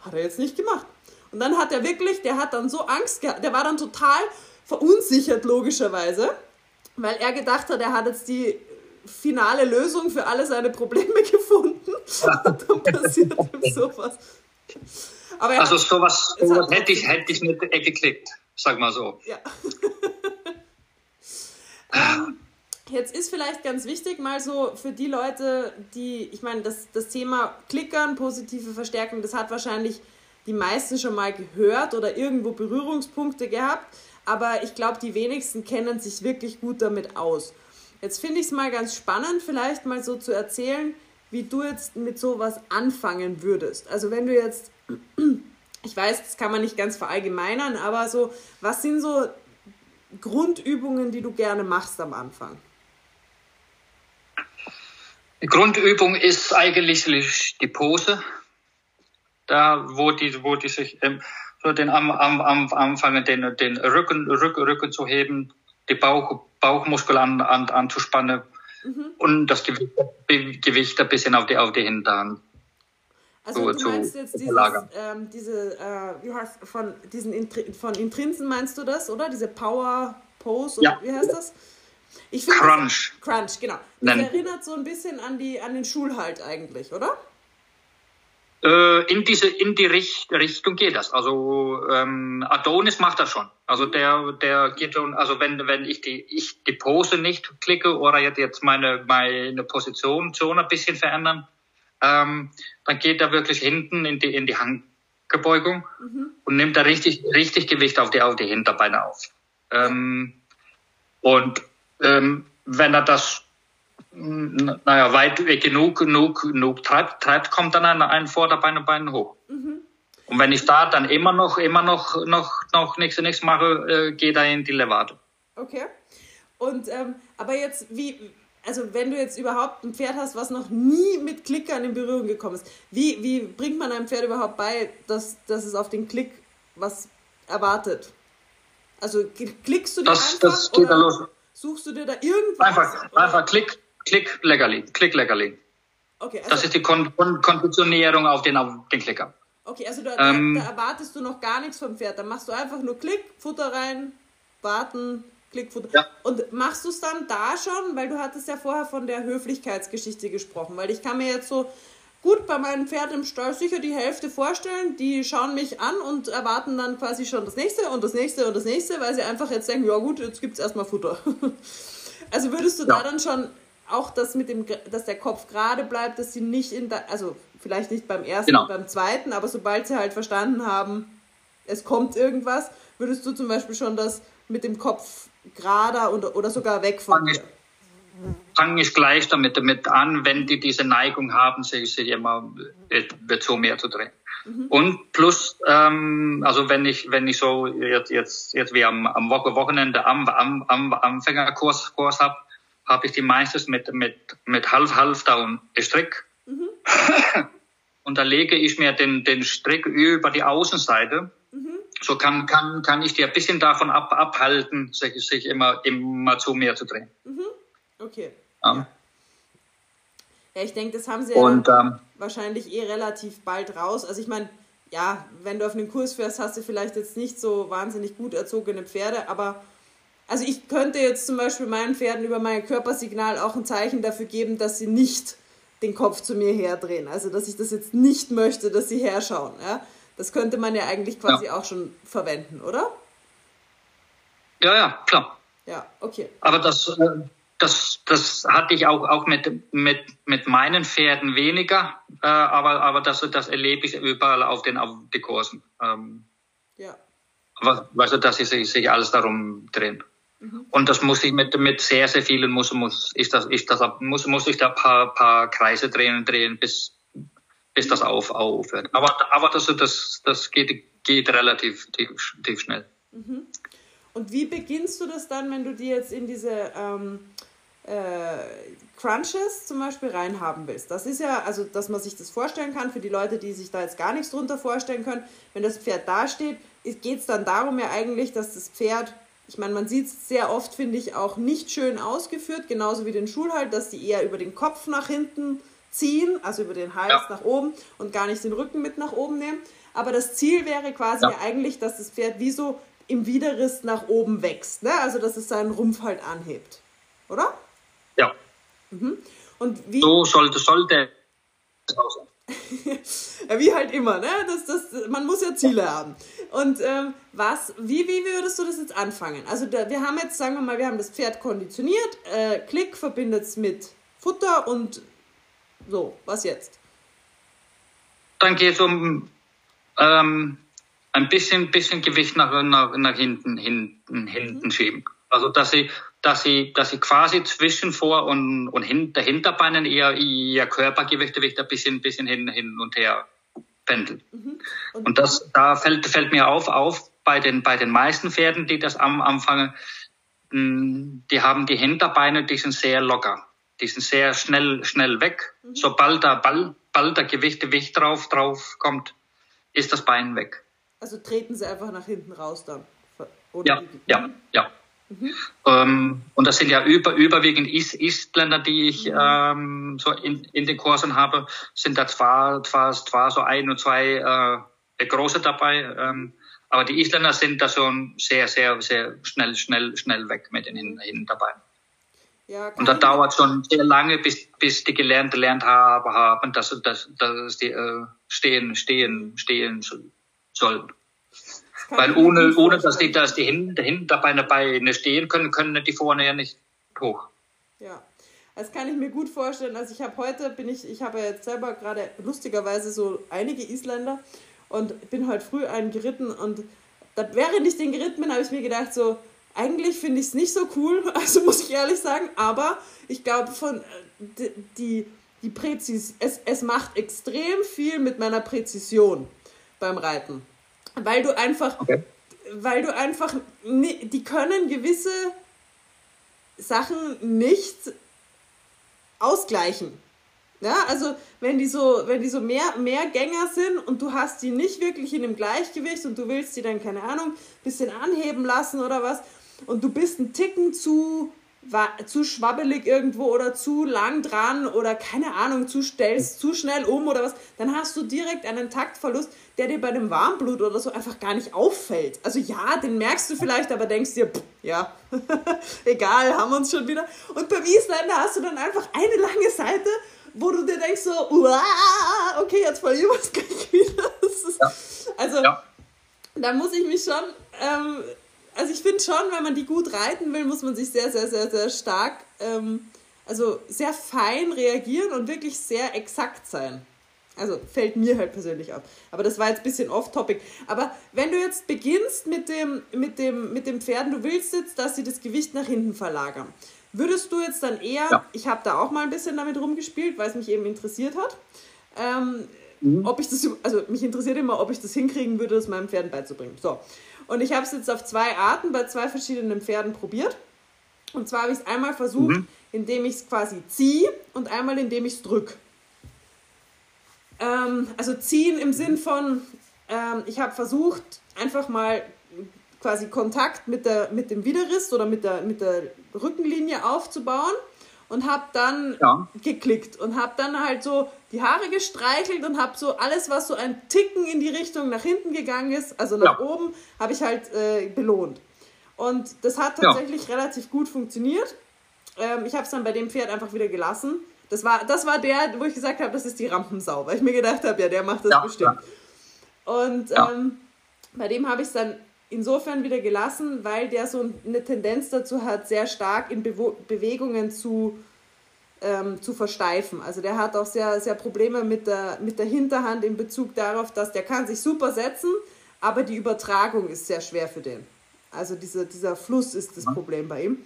Hat er jetzt nicht gemacht. Und dann hat er wirklich, der hat dann so Angst gehabt, der war dann total verunsichert logischerweise, weil er gedacht hat, er hat jetzt die finale Lösung für alle seine Probleme *laughs* gefunden. Und dann passiert ihm *laughs* sowas. Aber also sowas, sowas hätte, ich, hätte ich nicht geklickt, sag mal so. Ja. *laughs* ähm, jetzt ist vielleicht ganz wichtig, mal so für die Leute, die, ich meine, das, das Thema Klickern, positive Verstärkung, das hat wahrscheinlich die meisten schon mal gehört oder irgendwo Berührungspunkte gehabt, aber ich glaube, die wenigsten kennen sich wirklich gut damit aus. Jetzt finde ich es mal ganz spannend, vielleicht mal so zu erzählen, wie du jetzt mit sowas anfangen würdest. Also wenn du jetzt *clears throat* ich weiß, das kann man nicht ganz verallgemeinern, aber so, was sind so Grundübungen, die du gerne machst am Anfang? Grundübung ist eigentlich die Pose, da wo die, wo die sich ähm, so den am, am, am Anfang den, den Rücken, Rücken, Rücken zu heben, die Bauch, Bauchmuskel an, an, anzuspannen mhm. und das Gewicht, Gewicht ein bisschen auf die, auf die Hinterhand also du meinst jetzt dieses, ähm, diese, äh, wie heißt, von diesen Intri von Intrinsen meinst du das, oder? Diese Power Pose, ja. wie heißt das? Ich Crunch. Das, Crunch, genau. Das Nein. erinnert so ein bisschen an, die, an den Schulhalt eigentlich, oder? Äh, in diese in die Richt Richtung geht das. Also ähm, Adonis macht das schon. Also der der geht schon. Also wenn wenn ich die ich die Pose nicht klicke oder jetzt meine meine Position so ein bisschen verändern, ähm, dann geht er wirklich hinten in die, in die Handgebeugung mhm. und nimmt da richtig, richtig Gewicht auf die, auf die Hinterbeine auf. Ähm, und ähm, wenn er das naja, weit genug, genug, genug treibt, treibt, kommt dann ein, ein Vorderbein und Bein hoch. Mhm. Und wenn ich da dann immer noch, immer noch, noch, noch nichts, nichts mache, äh, geht er in die Levate. Okay. Und, ähm, aber jetzt, wie, also wenn du jetzt überhaupt ein Pferd hast, was noch nie mit Klickern in Berührung gekommen ist, wie, wie bringt man einem Pferd überhaupt bei, dass, dass es auf den Klick was erwartet? Also klickst du dir das, einfach das geht oder los. suchst du dir da irgendwas? Einfach, einfach Klick, Klick, Leckerli, Klick, Leckerli. Okay, also, das ist die Kon Kon Konditionierung auf den, auf den Klicker. Okay, also da, ähm, da, erwartest du noch gar nichts vom Pferd. Da machst du einfach nur Klick, Futter rein, warten, Klickfutter. Ja. Und machst du es dann da schon, weil du hattest ja vorher von der Höflichkeitsgeschichte gesprochen, weil ich kann mir jetzt so gut bei meinem Pferd im Stall sicher die Hälfte vorstellen, die schauen mich an und erwarten dann quasi schon das nächste und das nächste und das nächste, weil sie einfach jetzt denken, ja gut, jetzt gibt es erstmal Futter. *laughs* also würdest du ja. da dann schon auch das mit dem, dass der Kopf gerade bleibt, dass sie nicht in, da, also vielleicht nicht beim ersten, genau. beim zweiten, aber sobald sie halt verstanden haben, es kommt irgendwas, würdest du zum Beispiel schon das mit dem Kopf gerader oder, oder sogar weg von dir? fange ich gleich damit, damit an, wenn die diese Neigung haben, sich, sich immer so mehr zu drehen. Mhm. Und plus, ähm, also wenn ich wenn ich so jetzt jetzt jetzt wie am, am Wochenende am am, am Anfängerkurs Kurs habe, habe ich die meistens mit mit mit halb halb down Strick. Mhm. *laughs* Und da lege ich mir den den Strick über die Außenseite. Mhm. So kann kann kann ich dir ein bisschen davon ab, abhalten, sich, sich immer immer zu mir zu drehen. Mhm. Okay. Ja. ja. ich denke, das haben sie und, ja ähm, wahrscheinlich eh relativ bald raus. Also ich meine, ja, wenn du auf einen Kurs fährst, hast du vielleicht jetzt nicht so wahnsinnig gut erzogene Pferde, aber also ich könnte jetzt zum Beispiel meinen Pferden über mein Körpersignal auch ein Zeichen dafür geben, dass sie nicht den Kopf zu mir herdrehen. Also dass ich das jetzt nicht möchte, dass sie herschauen. Ja? Das könnte man ja eigentlich quasi ja. auch schon verwenden, oder? Ja, ja, klar. Ja, okay. Aber das, äh, das, das hatte ich auch, auch mit, mit, mit meinen Pferden weniger, äh, aber, aber das, das erlebe ich überall auf den, auf den Kursen. Ähm, ja. Weißt du, dass sie sich alles darum drehen. Mhm. Und das muss ich mit, mit sehr, sehr vielen muss, muss ich das, ich das, muss, muss ich da paar, paar Kreise drehen, drehen, bis, bis das auf, aufhört. Aber, aber das, das, das geht, geht relativ tief, tief schnell. Mhm. Und wie beginnst du das dann, wenn du dir jetzt in diese, ähm, äh, Crunches zum Beispiel reinhaben willst. Das ist ja, also dass man sich das vorstellen kann, für die Leute, die sich da jetzt gar nichts drunter vorstellen können, wenn das Pferd dasteht, geht es dann darum ja eigentlich, dass das Pferd, ich meine, man sieht es sehr oft, finde ich, auch nicht schön ausgeführt, genauso wie den Schulhalt, dass die eher über den Kopf nach hinten ziehen, also über den Hals ja. nach oben und gar nicht den Rücken mit nach oben nehmen. Aber das Ziel wäre quasi ja. eigentlich, dass das Pferd wie so im Widerriss nach oben wächst, ne? also dass es seinen Rumpf halt anhebt, oder? Ja. Mhm. Und wie, so sollte, sollte es aussehen. *laughs* wie halt immer, ne? Das, das, man muss ja Ziele haben. Und ähm, was, wie, wie würdest du das jetzt anfangen? Also da, wir haben jetzt, sagen wir mal, wir haben das Pferd konditioniert, äh, Klick verbindet es mit Futter und so, was jetzt? Dann geht es um ähm, ein bisschen, bisschen Gewicht nach, nach, nach hinten, hinten, hinten mhm. schieben. Also dass sie dass sie, dass sie quasi zwischen Vor- und, und hinter Hinterbeinen ihr, ihr Körpergewicht ein bisschen, bisschen hin, hin und her pendelt. Mhm. Und, und, das, da fällt, fällt mir auf, auf bei den, bei den meisten Pferden, die das am anfangen, die haben die Hinterbeine, die sind sehr locker. Die sind sehr schnell, schnell weg. Mhm. Sobald da, bald, bald der Gewicht, Gewicht drauf, drauf kommt, ist das Bein weg. Also treten sie einfach nach hinten raus dann? Oder ja, ja, ja. Mhm. Ähm, und das sind ja über, überwiegend Ist-Länder, die ich mhm. ähm, so in, in den Kursen habe, sind da zwar, zwar, zwar so ein und zwei äh, große dabei, ähm, aber die Isländer sind da schon sehr, sehr, sehr schnell, schnell, schnell weg mit den hinten dabei. Ja, und das dauert schon sehr lange, bis, bis die gelernt, gelernt haben, haben dass, dass, dass die äh, stehen, stehen, stehen sollen. Weil ohne, ohne dass die, dass die Hinterbeine Beine stehen können, können die vorne ja nicht hoch. Ja, das kann ich mir gut vorstellen. Also ich habe heute, bin ich, ich habe ja jetzt selber gerade lustigerweise so einige Isländer und bin heute früh einen geritten und das, während ich den geritten bin, habe ich mir gedacht so, eigentlich finde ich es nicht so cool, *laughs* also muss ich ehrlich sagen, aber ich glaube von äh, die, die Präzis, es, es macht extrem viel mit meiner Präzision beim Reiten. Weil du einfach, okay. weil du einfach, die können gewisse Sachen nicht ausgleichen. Ja, also wenn die so, wenn die so mehr, mehr Gänger sind und du hast die nicht wirklich in dem Gleichgewicht und du willst die dann, keine Ahnung, bisschen anheben lassen oder was und du bist ein Ticken zu war zu schwabbelig irgendwo oder zu lang dran oder keine Ahnung, zu stellst zu schnell um oder was, dann hast du direkt einen Taktverlust, der dir bei dem Warmblut oder so einfach gar nicht auffällt. Also ja, den merkst du vielleicht, aber denkst dir, pff, ja, *laughs* egal, haben wir uns schon wieder. Und beim Isländer hast du dann einfach eine lange Seite, wo du dir denkst so, okay, jetzt verlieren wir es gleich wieder. *laughs* Ist, ja. Also, ja. da muss ich mich schon ähm, also ich finde schon, wenn man die gut reiten will, muss man sich sehr, sehr, sehr, sehr stark, ähm, also sehr fein reagieren und wirklich sehr exakt sein. Also fällt mir halt persönlich auf. Aber das war jetzt ein bisschen off-topic. Aber wenn du jetzt beginnst mit dem, mit, dem, mit dem Pferden, du willst jetzt, dass sie das Gewicht nach hinten verlagern. Würdest du jetzt dann eher, ja. ich habe da auch mal ein bisschen damit rumgespielt, weil es mich eben interessiert hat, ähm, mhm. ob ich das, also mich interessiert immer, ob ich das hinkriegen würde, das meinem Pferden beizubringen. So. Und ich habe es jetzt auf zwei Arten bei zwei verschiedenen Pferden probiert. Und zwar habe ich es einmal versucht, mhm. indem ich es quasi ziehe und einmal indem ich es drücke. Ähm, also ziehen im Sinn von, ähm, ich habe versucht, einfach mal quasi Kontakt mit, der, mit dem Widerriss oder mit der, mit der Rückenlinie aufzubauen und habe dann ja. geklickt und habe dann halt so die Haare gestreichelt und habe so alles, was so ein Ticken in die Richtung nach hinten gegangen ist, also nach ja. oben, habe ich halt äh, belohnt. Und das hat tatsächlich ja. relativ gut funktioniert. Ähm, ich habe es dann bei dem Pferd einfach wieder gelassen das war, das war der, wo ich gesagt habe, das ist die Rampensau, weil ich mir gedacht habe, ja, der macht das ja, bestimmt. Und. Ähm, bei dem habe ich es dann insofern wieder gelassen, weil der so eine Tendenz dazu hat, sehr stark in Bewo Bewegungen zu, ähm, zu versteifen. Also der hat auch sehr, sehr Probleme mit der, mit der Hinterhand in Bezug darauf, dass der kann sich super setzen, aber die Übertragung ist sehr schwer für den. Also dieser, dieser Fluss ist das Problem bei ihm.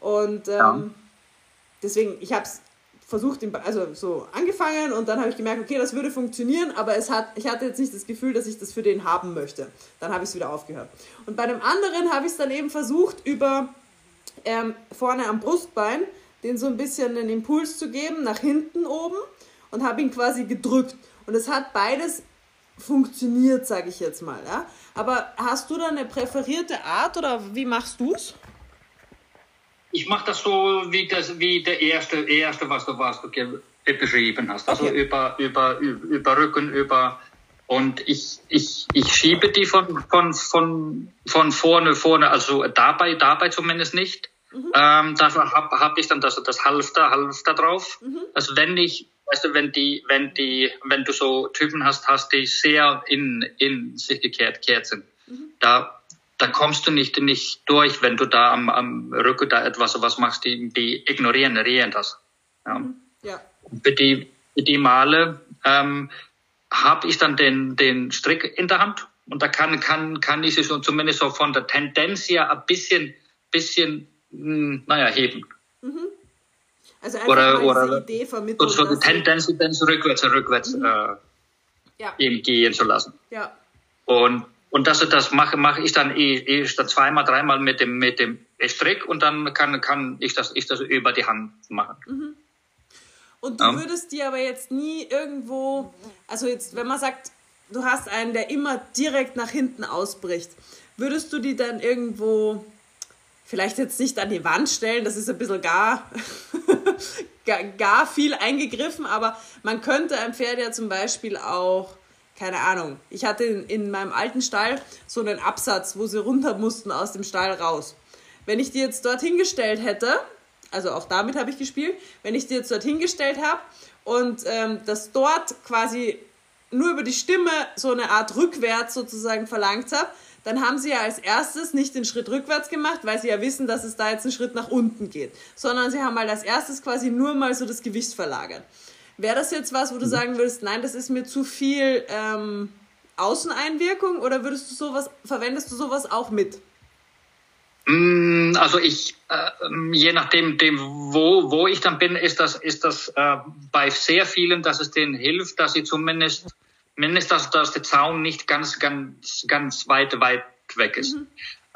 Und ähm, deswegen, ich habe es versucht, also so angefangen und dann habe ich gemerkt, okay, das würde funktionieren, aber es hat, ich hatte jetzt nicht das Gefühl, dass ich das für den haben möchte. Dann habe ich es wieder aufgehört. Und bei dem anderen habe ich es dann eben versucht, über ähm, vorne am Brustbein den so ein bisschen einen Impuls zu geben, nach hinten oben und habe ihn quasi gedrückt. Und es hat beides funktioniert, sage ich jetzt mal. Ja? Aber hast du da eine präferierte Art oder wie machst du es? Ich mache das so wie, das, wie der erste, erste was du, was du beschrieben hast. Also okay. über, über, über Rücken, über und ich, ich, ich schiebe die von, von, von, von vorne, vorne, also dabei, dabei zumindest nicht. Mhm. Ähm, dafür habe hab ich dann das, das Halfter, Halfter drauf. Mhm. Also wenn ich, weißt du, wenn die, wenn die, wenn du so Typen hast, hast die sehr in, in sich gekehrt, gekehrt sind. Mhm. Da da kommst du nicht, nicht durch, wenn du da am, am Rücken da etwas was machst, die, die ignorieren, ignorieren das. Ja. Mhm. ja. Für, die, für die Male ähm, habe ich dann den, den Strick in der Hand und da kann, kann, kann ich sie schon zumindest so von der Tendenz her ein bisschen, bisschen naja, heben. Mhm. Also einfach oder, oder Idee vermitteln. So die Tendenz, Tendenz rückwärts, rückwärts mhm. äh, ja. eben gehen zu lassen. Ja. Und und das, das mache, mache ich dann eh, eh zweimal, dreimal mit dem, mit dem Strick und dann kann, kann ich, das, ich das über die Hand machen. Mhm. Und du ja. würdest dir aber jetzt nie irgendwo, also jetzt, wenn man sagt, du hast einen, der immer direkt nach hinten ausbricht, würdest du die dann irgendwo, vielleicht jetzt nicht an die Wand stellen, das ist ein bisschen gar, *laughs* gar, gar viel eingegriffen, aber man könnte ein Pferd ja zum Beispiel auch keine Ahnung, ich hatte in, in meinem alten Stall so einen Absatz, wo sie runter mussten aus dem Stall raus. Wenn ich die jetzt dort hingestellt hätte, also auch damit habe ich gespielt, wenn ich die jetzt dort hingestellt habe und ähm, das dort quasi nur über die Stimme so eine Art rückwärts sozusagen verlangt habe, dann haben sie ja als erstes nicht den Schritt rückwärts gemacht, weil sie ja wissen, dass es da jetzt einen Schritt nach unten geht, sondern sie haben mal als erstes quasi nur mal so das Gewicht verlagert. Wäre das jetzt was, wo du mhm. sagen würdest, nein, das ist mir zu viel ähm, Außeneinwirkung oder würdest du sowas, verwendest du sowas auch mit? Mm, also ich, äh, je nachdem, dem, wo, wo ich dann bin, ist das, ist das äh, bei sehr vielen, dass es denen hilft, dass sie zumindest, mindestens, dass, der Zaun nicht ganz, ganz, ganz weit, weit weg ist. Mhm.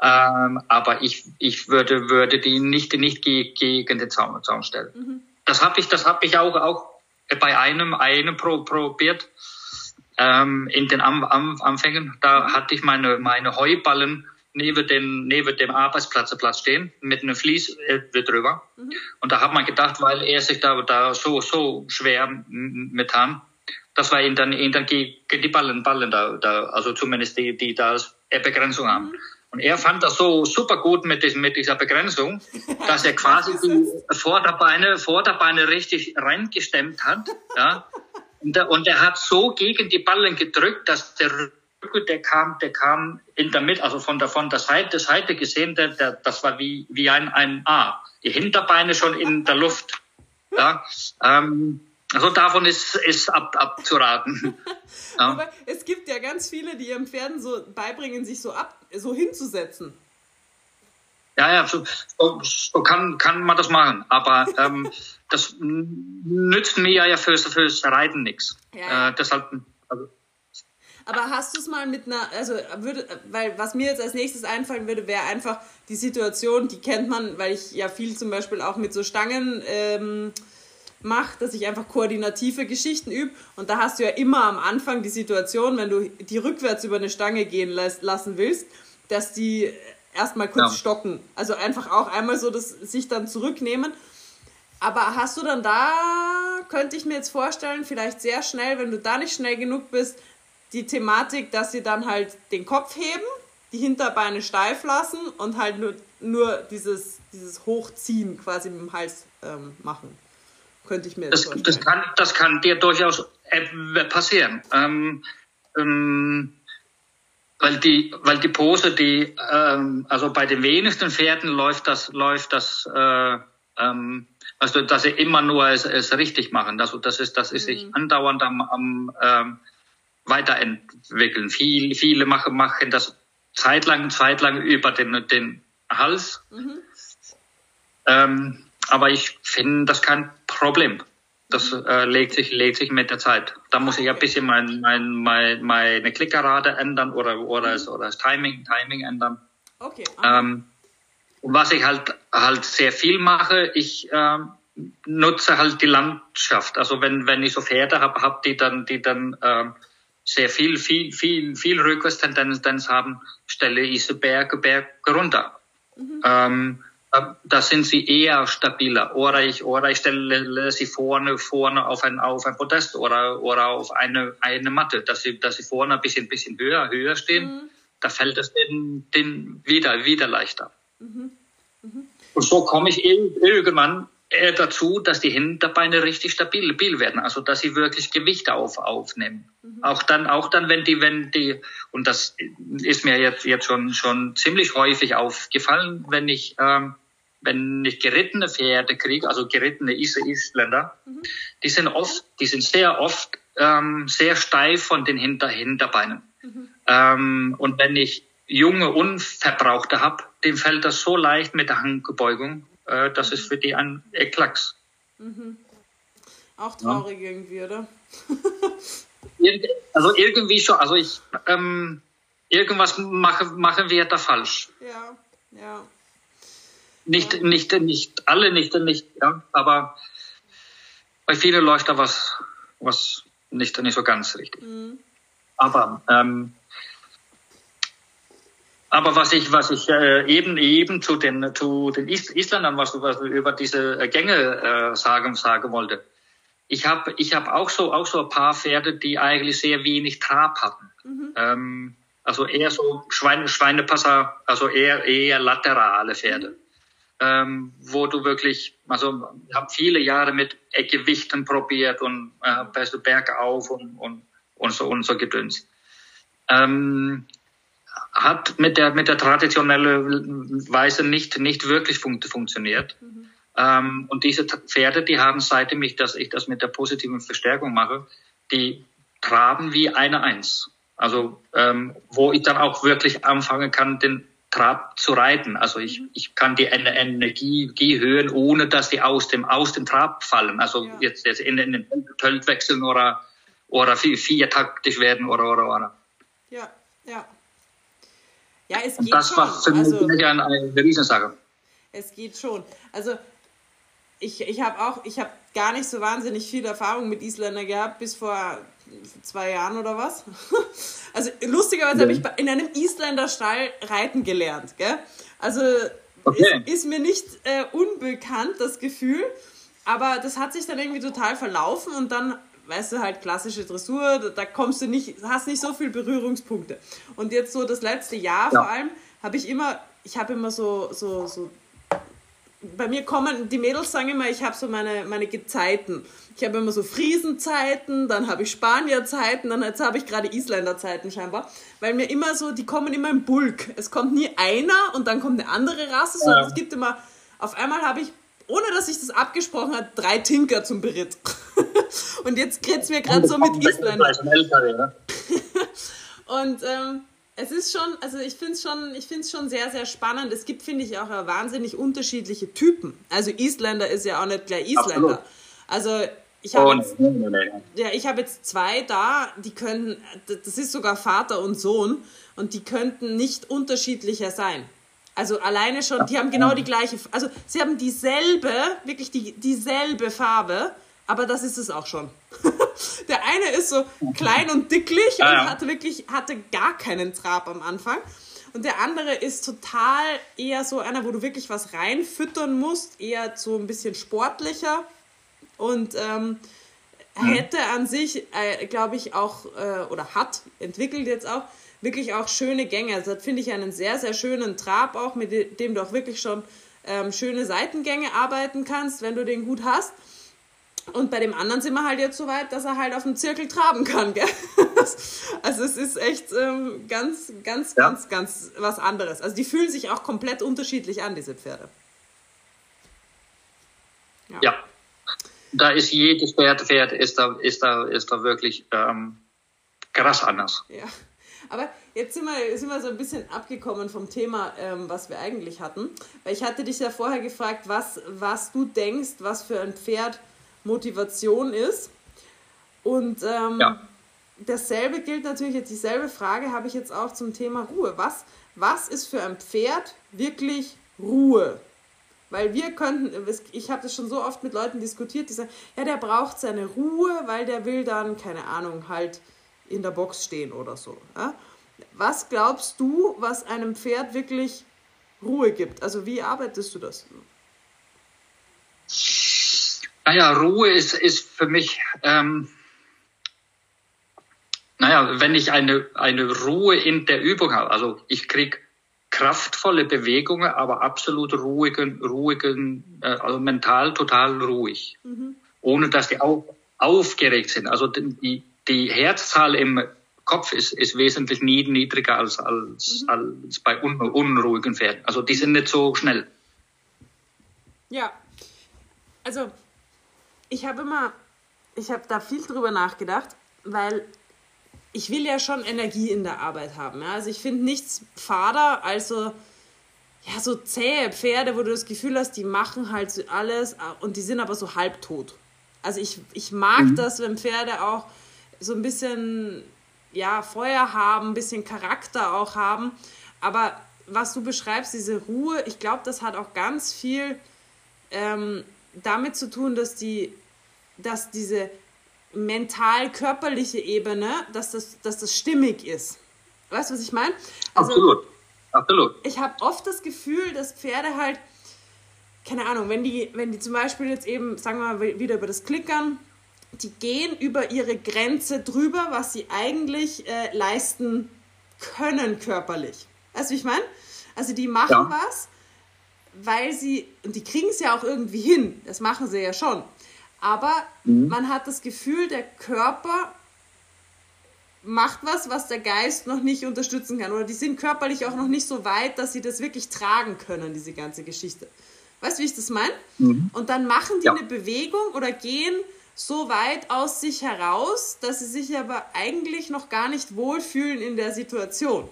Ähm, aber ich, ich würde, würde die nicht, nicht gegen den Zaun, Zaun stellen. Mhm. Das habe ich, das habe ich auch, auch bei einem, einem pro, probiert. Ähm, in den Am Am Anfängen, da hatte ich meine, meine Heuballen neben dem, neben dem Arbeitsplatz Platz stehen, mit einem Vlies äh, drüber. Mhm. Und da hat man gedacht, weil er sich da, da so, so schwer mittan, dass wir ihn dann, ihn dann gegen die Ballen, Ballen da, da, also zumindest die, die da Begrenzung haben. Mhm. Und er fand das so super gut mit, diesem, mit dieser Begrenzung, dass er quasi die Vorderbeine, Vorderbeine richtig reingestemmt hat. Ja. Und, er, und er hat so gegen die Ballen gedrückt, dass der Rücken, der kam, der kam in der Mitte, also von der, von der Seite, Seite gesehen, der, der, das war wie, wie ein, ein A. Die Hinterbeine schon in der Luft. Ja. Ähm, also davon ist, ist ab, abzuraten. *laughs* ja. Aber es gibt ja ganz viele, die ihren Pferden so beibringen, sich so ab, so hinzusetzen. Ja, ja, so, so kann, kann man das machen. Aber *laughs* ähm, das nützt mir ja fürs, fürs Reiten nichts. Ja. Äh, deshalb, also, aber hast du es mal mit einer, also würde, weil was mir jetzt als nächstes einfallen würde, wäre einfach die Situation, die kennt man, weil ich ja viel zum Beispiel auch mit so Stangen ähm, mache, dass ich einfach koordinative Geschichten übe. Und da hast du ja immer am Anfang die Situation, wenn du die rückwärts über eine Stange gehen lassen willst, dass die erstmal kurz ja. stocken. Also einfach auch einmal so das sich dann zurücknehmen. Aber hast du dann da, könnte ich mir jetzt vorstellen, vielleicht sehr schnell, wenn du da nicht schnell genug bist, die Thematik, dass sie dann halt den Kopf heben, die Hinterbeine steif lassen und halt nur, nur dieses, dieses Hochziehen quasi mit dem Hals ähm, machen. Könnte ich mir das, vorstellen. Das kann, das kann dir durchaus äh, passieren. Ähm, ähm, weil die, weil die Pose, die, ähm, also bei den wenigsten Pferden läuft das, läuft das, äh, ähm, also dass sie immer nur es, es richtig machen. Also das ist, das ist mhm. sich andauernd am, am ähm, weiterentwickeln. Viel, viele machen, machen das zeitlang, zeitlang über den, den Hals. Mhm. Ähm, aber ich finde das kein Problem. Das mhm. äh, legt sich, legt sich mit der Zeit. Da muss ich ein bisschen mein, mein, mein, meine Klickerrate ändern oder, oder, das, oder das Timing, Timing ändern. Okay. Ähm, was ich halt, halt sehr viel mache, ich ähm, nutze halt die Landschaft. Also wenn, wenn ich so Pferde habe, hab die dann, die dann ähm, sehr viel, viel, viel, viel Rückwärtstendenz haben, stelle ich sie Berge, Berge runter. Mhm. Ähm, da sind sie eher stabiler. Oder ich, oder ich stelle sie vorne, vorne auf ein, auf ein Podest oder, oder auf eine, eine Matte, dass sie, dass sie vorne ein bisschen, bisschen höher, höher stehen. Mhm. Da fällt es den, den wieder, wieder leichter. Mhm. Mhm. Und so komme ich irgendwann äh, dazu, dass die Hinterbeine richtig stabil werden, also dass sie wirklich Gewicht auf, aufnehmen. Mhm. Auch dann, auch dann, wenn die, wenn die, und das ist mir jetzt, jetzt schon, schon ziemlich häufig aufgefallen, wenn ich, ähm, wenn ich gerittene Pferde kriege, also gerittene Isländer, mhm. die sind oft, die sind sehr oft ähm, sehr steif von den Hinter Hinterbeinen. Mhm. Ähm, und wenn ich junge Unverbrauchte habe, dem fällt das so leicht mit der Handgebeugung, äh, das ist für die ein Eklacks. Mhm. Auch traurig ja. irgendwie, oder? also irgendwie schon. Also ich, ähm, irgendwas mache, machen wir da falsch. Ja, ja. Nicht, nicht, nicht alle, nicht, nicht, ja, aber bei vielen läuft da was, was nicht, nicht so ganz richtig. Mhm. Aber ähm, aber was ich, was ich äh, eben eben zu den zu den Isländern, was was über diese äh, Gänge äh, sagen sagen wollte. Ich habe ich habe auch so auch so ein paar Pferde, die eigentlich sehr wenig Trab hatten. Mhm. Ähm, also eher so Schweine, Schweinepasser, also eher eher laterale Pferde. Ähm, wo du wirklich, also ich habe viele Jahre mit Gewichten probiert und äh, bergauf und, und, und so und so gedöns. Ähm, hat mit der, mit der traditionellen Weise nicht, nicht wirklich fun funktioniert. Mhm. Ähm, und diese Pferde, die haben seitdem ich, dass ich das mit der positiven Verstärkung mache, die traben wie eine Eins. Also, ähm, wo ich dann auch wirklich anfangen kann, den Trab zu reiten. Also ich, mhm. ich kann die Energie hören, ohne dass die aus dem, aus dem Trab fallen. Also ja. jetzt, jetzt in, in den Tölt wechseln oder, oder viertaktisch werden oder, oder, oder. Ja, ja. Ja, es geht das schon. war für mich also, eine, eine Riesensache. Es geht schon. Also ich, ich habe auch, ich habe gar nicht so wahnsinnig viel Erfahrung mit Isländern gehabt, bis vor zwei Jahren oder was. *laughs* Also lustigerweise ja. habe ich in einem Isländer-Stall reiten gelernt. Gell? Also okay. ist, ist, mir nicht äh, unbekannt, das Gefühl. Aber das hat sich dann irgendwie total verlaufen und dann weißt du, halt klassische Dressur, da kommst du nicht, hast nicht so viele Berührungspunkte. Und jetzt so das letzte Jahr ja. vor allem, habe ich immer, ich habe immer so, so, so, bei mir kommen, die Mädels sagen immer, ich habe so meine, meine Gezeiten. Ich habe immer so Friesenzeiten, dann habe ich Spanierzeiten, dann jetzt habe ich gerade Isländerzeiten scheinbar. Weil mir immer so, die kommen immer im Bulk. Es kommt nie einer und dann kommt eine andere Rasse, sondern ja. es gibt immer, auf einmal habe ich ohne dass ich das abgesprochen habe, drei Tinker zum Beritt. *laughs* und jetzt geht's mir gerade so mit Isländer. *laughs* und ähm, es ist schon, also ich finde es schon, ich schon sehr, sehr spannend. Es gibt, finde ich, auch wahnsinnig unterschiedliche Typen. Also Isländer ist ja auch nicht gleich Isländer. Absolut. Also ich habe jetzt, ja, ich habe jetzt zwei da, die können, das ist sogar Vater und Sohn und die könnten nicht unterschiedlicher sein. Also alleine schon, die haben genau die gleiche, also sie haben dieselbe, wirklich die, dieselbe Farbe, aber das ist es auch schon. *laughs* Der eine ist so klein und dicklich und ja. hatte wirklich, hatte gar keinen Trab am Anfang. Und der andere ist total eher so einer, wo du wirklich was reinfüttern musst, eher so ein bisschen sportlicher und ähm, mhm. hätte an sich, äh, glaube ich, auch, äh, oder hat, entwickelt jetzt auch, wirklich auch schöne Gänge. Also das finde ich einen sehr, sehr schönen Trab auch, mit dem du auch wirklich schon ähm, schöne Seitengänge arbeiten kannst, wenn du den gut hast. Und bei dem anderen sind wir halt jetzt so weit, dass er halt auf dem Zirkel traben kann. Gell? *laughs* Also es ist echt ähm, ganz, ganz, ja. ganz, ganz was anderes. Also die fühlen sich auch komplett unterschiedlich an, diese Pferde. Ja. ja. Da ist jedes Pferd, Pferd ist da, ist da, ist da wirklich ähm, krass anders. Ja. Aber jetzt sind wir, sind wir so ein bisschen abgekommen vom Thema, ähm, was wir eigentlich hatten. Weil ich hatte dich ja vorher gefragt, was, was du denkst, was für ein Pferd Motivation ist. Und ähm, ja. dasselbe gilt natürlich, jetzt dieselbe Frage habe ich jetzt auch zum Thema Ruhe. Was, was ist für ein Pferd wirklich Ruhe? Weil wir könnten, ich habe das schon so oft mit Leuten diskutiert, die sagen, ja, der braucht seine Ruhe, weil der will dann, keine Ahnung, halt in der Box stehen oder so. Ja? Was glaubst du, was einem Pferd wirklich Ruhe gibt? Also wie arbeitest du das? Naja, Ruhe ist, ist für mich, ähm, naja, wenn ich eine, eine Ruhe in der Übung habe, also ich krieg kraftvolle Bewegungen, aber absolut ruhigen, ruhigen, äh, also mental total ruhig, mhm. ohne dass die auch aufgeregt sind. Also die, die Herzzahl im Kopf ist, ist wesentlich niedriger als, als, mhm. als bei un, unruhigen Pferden. Also die sind nicht so schnell. Ja, also ich habe immer, ich habe da viel drüber nachgedacht, weil ich will ja schon Energie in der Arbeit haben. Ja? Also ich finde nichts fader als so, ja, so zähe Pferde, wo du das Gefühl hast, die machen halt alles und die sind aber so halbtot. Also ich, ich mag mhm. das, wenn Pferde auch so ein bisschen ja, Feuer haben, ein bisschen Charakter auch haben. Aber was du beschreibst, diese Ruhe, ich glaube, das hat auch ganz viel ähm, damit zu tun, dass die, dass diese mental-körperliche Ebene, dass das, dass das stimmig ist. Weißt du, was ich meine? Also, Absolut. Absolut. Ich habe oft das Gefühl, dass Pferde halt, keine Ahnung, wenn die, wenn die zum Beispiel jetzt eben, sagen wir mal wieder über das Klickern, die gehen über ihre Grenze drüber, was sie eigentlich äh, leisten können körperlich. Weißt du, wie ich meine? Also die machen ja. was, weil sie, und die kriegen es ja auch irgendwie hin, das machen sie ja schon. Aber mhm. man hat das Gefühl, der Körper macht was, was der Geist noch nicht unterstützen kann. Oder die sind körperlich auch noch nicht so weit, dass sie das wirklich tragen können, diese ganze Geschichte. Weißt du, wie ich das meine? Mhm. Und dann machen die ja. eine Bewegung oder gehen so weit aus sich heraus, dass sie sich aber eigentlich noch gar nicht wohlfühlen in der Situation.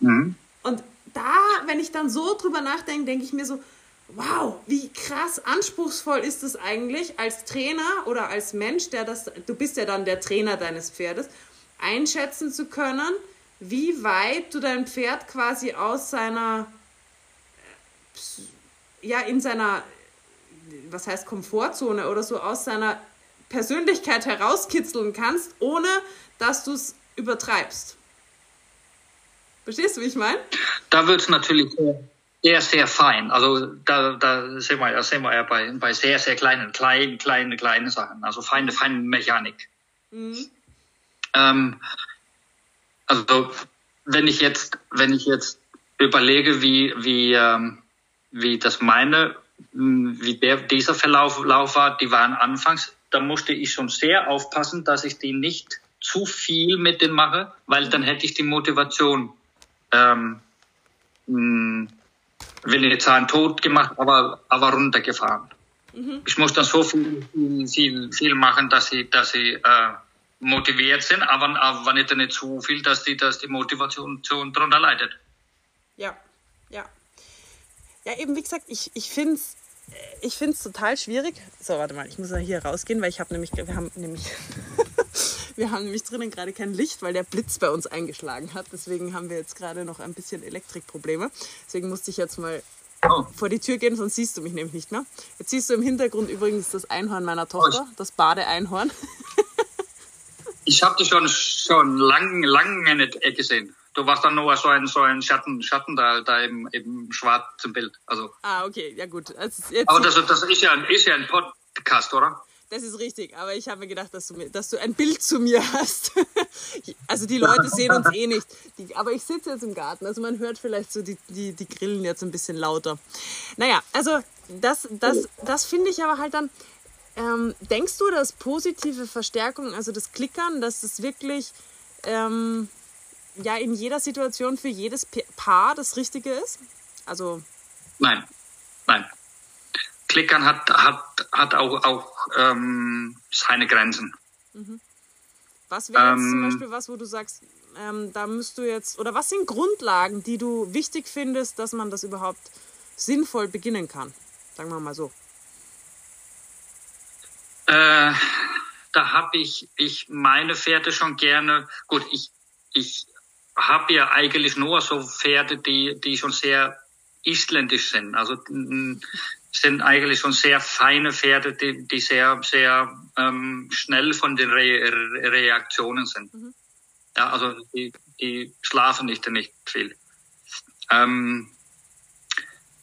Mhm. Und da, wenn ich dann so drüber nachdenke, denke ich mir so, wow, wie krass anspruchsvoll ist es eigentlich als Trainer oder als Mensch, der das, du bist ja dann der Trainer deines Pferdes, einschätzen zu können, wie weit du dein Pferd quasi aus seiner, ja, in seiner was heißt Komfortzone oder so aus seiner Persönlichkeit herauskitzeln kannst, ohne dass du es übertreibst. Verstehst du, wie ich meine? Da wird es natürlich sehr, sehr fein. Also da, da sind wir, da sind wir ja bei, bei sehr, sehr kleinen, kleinen, kleinen, kleinen Sachen. Also feine, feine Mechanik. Mhm. Ähm, also wenn ich jetzt, wenn ich jetzt überlege, wie, wie, ähm, wie das meine wie der, dieser Verlauf Lauf war, die waren anfangs, da musste ich schon sehr aufpassen, dass ich die nicht zu viel mit denen mache, weil dann hätte ich die Motivation ähm, will jetzt sagen tot gemacht, aber, aber runtergefahren. Mhm. Ich muss dann so viel, viel, viel machen, dass sie, dass sie äh, motiviert sind, aber, aber nicht, nicht zu viel, dass die, dass die Motivation darunter leidet. Ja, ja. Ja, eben wie gesagt, ich, ich finde es ich find's total schwierig. So, warte mal, ich muss mal hier rausgehen, weil ich habe nämlich, wir haben nämlich, *laughs* wir haben nämlich drinnen gerade kein Licht, weil der Blitz bei uns eingeschlagen hat. Deswegen haben wir jetzt gerade noch ein bisschen Elektrikprobleme. Deswegen musste ich jetzt mal oh. vor die Tür gehen, sonst siehst du mich nämlich nicht mehr. Jetzt siehst du im Hintergrund übrigens das Einhorn meiner Tochter, das Badeeinhorn. *laughs* ich habe dich schon, schon lange lang nicht gesehen. Du warst dann nur so ein, so ein Schatten, Schatten da, da im, im schwarzen Bild. Also. Ah, okay, ja gut. Also Aber das, das ist, ja ein, ist ja ein Podcast, oder? Das ist richtig, aber ich habe mir gedacht, dass du, dass du ein Bild zu mir hast. *laughs* also die Leute sehen uns eh nicht. Die, aber ich sitze jetzt im Garten, also man hört vielleicht so die, die, die Grillen jetzt ein bisschen lauter. Naja, also das, das, das finde ich aber halt dann. Ähm, denkst du, dass positive Verstärkung, also das Klickern, dass es wirklich ähm, ja in jeder Situation für jedes Paar das Richtige ist? Also. Nein, nein. Klickern hat, hat, hat auch, auch ähm, seine Grenzen. Mhm. Was wäre jetzt ähm, zum Beispiel was, wo du sagst, ähm, da müsst du jetzt, oder was sind Grundlagen, die du wichtig findest, dass man das überhaupt sinnvoll beginnen kann? Sagen wir mal so. Äh, da habe ich, ich meine Pferde schon gerne. Gut, ich, ich habe ja eigentlich nur so Pferde, die, die schon sehr isländisch sind. Also sind eigentlich schon sehr feine Pferde, die, die sehr, sehr ähm, schnell von den Re Reaktionen sind. Mhm. Ja, also die, die schlafen nicht, nicht viel. Ähm,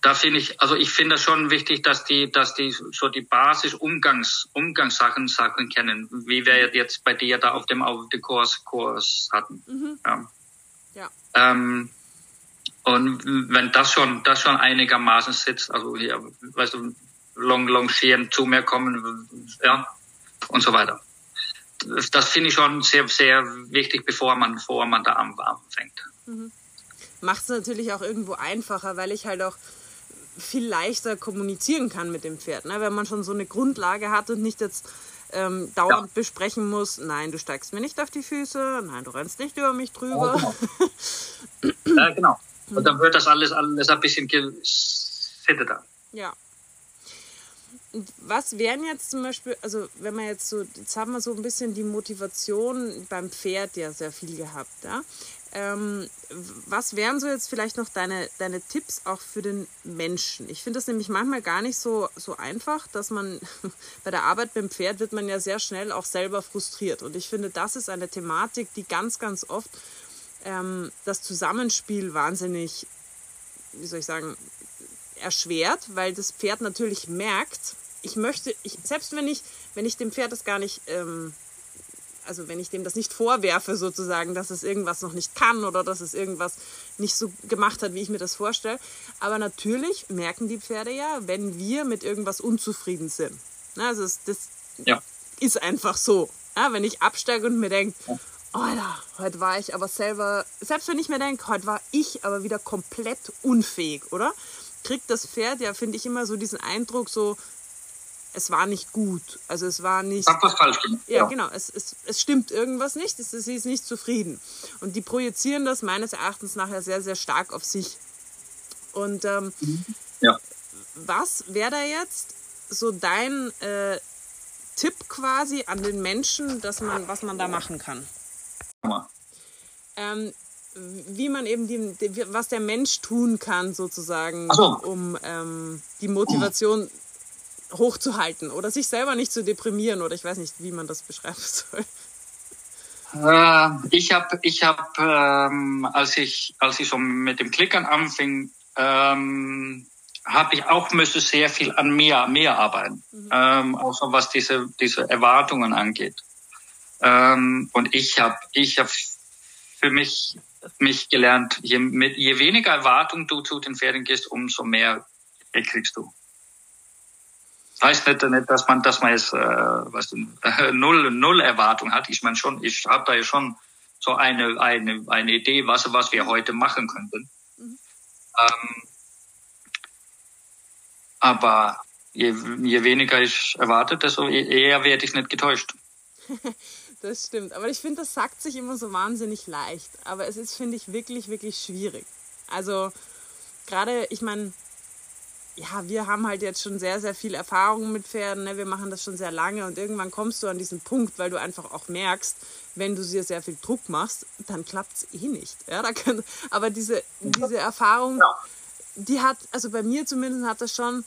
da finde ich, also ich finde es schon wichtig, dass die, dass die so die Basis Umgangs, Umgangssachen Sachen kennen, wie wir jetzt bei dir da auf dem auf dem Kurs Kurs hatten. Mhm. Ja. ja. Ähm, und wenn das schon, das schon einigermaßen sitzt, also hier, weißt du, long, longieren, zu mir kommen, ja, und so weiter. Das finde ich schon sehr, sehr wichtig, bevor man, bevor man da anfängt. Mhm. Macht es natürlich auch irgendwo einfacher, weil ich halt auch viel leichter kommunizieren kann mit dem Pferd. Ne? Wenn man schon so eine Grundlage hat und nicht jetzt ähm, dauernd ja. besprechen muss, nein, du steigst mir nicht auf die Füße, nein, du rennst nicht über mich drüber. *laughs* Ja, genau. ja, genau. Und dann wird das alles, alles ein bisschen gesitteter. Ja. Und was wären jetzt zum Beispiel, also wenn man jetzt so, jetzt haben wir so ein bisschen die Motivation beim Pferd ja sehr viel gehabt, ja. Ähm, was wären so jetzt vielleicht noch deine, deine Tipps auch für den Menschen? Ich finde das nämlich manchmal gar nicht so, so einfach, dass man *laughs* bei der Arbeit beim Pferd wird man ja sehr schnell auch selber frustriert. Und ich finde, das ist eine Thematik, die ganz, ganz oft ähm, das Zusammenspiel wahnsinnig, wie soll ich sagen, erschwert, weil das Pferd natürlich merkt, ich möchte, ich, selbst wenn ich, wenn ich dem Pferd das gar nicht, ähm, also wenn ich dem das nicht vorwerfe sozusagen, dass es irgendwas noch nicht kann oder dass es irgendwas nicht so gemacht hat, wie ich mir das vorstelle. Aber natürlich merken die Pferde ja, wenn wir mit irgendwas unzufrieden sind. Also das, das ja. ist einfach so. Ja, wenn ich absteige und mir denke, Alter, heute war ich aber selber, selbst wenn ich mir denke, heute war ich aber wieder komplett unfähig, oder? Kriegt das Pferd ja, finde ich, immer so diesen Eindruck, so, es war nicht gut. Also es war nicht. Hat was falsch gemacht. Ja, ja, genau. Es, es, es stimmt irgendwas nicht. Es, sie ist nicht zufrieden. Und die projizieren das meines Erachtens nachher sehr, sehr stark auf sich. Und ähm, mhm. ja. was wäre da jetzt so dein äh, Tipp quasi an den Menschen, dass man, was man da machen kann? Ähm, wie man eben die, die, was der Mensch tun kann, sozusagen, so. um ähm, die Motivation hochzuhalten oder sich selber nicht zu deprimieren oder ich weiß nicht, wie man das beschreiben *laughs* soll. Äh, ich habe, ich hab, ähm, als ich als ich so mit dem Klickern anfing, ähm, habe ich auch müsste sehr viel an mir mehr arbeiten, mhm. ähm, auch so was diese diese Erwartungen angeht. Ähm, und ich habe ich hab für mich, mich gelernt, je, mit, je weniger Erwartung du zu den Pferden gehst, umso mehr kriegst du. Das heißt nicht, nicht dass man, dass man jetzt äh, weißt du, äh, *laughs* null, null Erwartung hat. Ich meine schon, ich habe da ja schon so eine, eine, eine Idee, was, was wir heute machen könnten. Mhm. Ähm, Aber je, je weniger ich erwarte, desto e-, eher werde ich nicht getäuscht. *laughs* das stimmt. Aber ich finde, das sagt sich immer so wahnsinnig leicht. Aber es ist, finde ich, wirklich, wirklich schwierig. Also gerade, ich meine, ja, wir haben halt jetzt schon sehr, sehr viel Erfahrung mit Pferden. Ne? Wir machen das schon sehr lange und irgendwann kommst du an diesen Punkt, weil du einfach auch merkst, wenn du dir sehr viel Druck machst, dann klappt es eh nicht. Ja, da kann, aber diese, diese Erfahrung, die hat, also bei mir zumindest hat das schon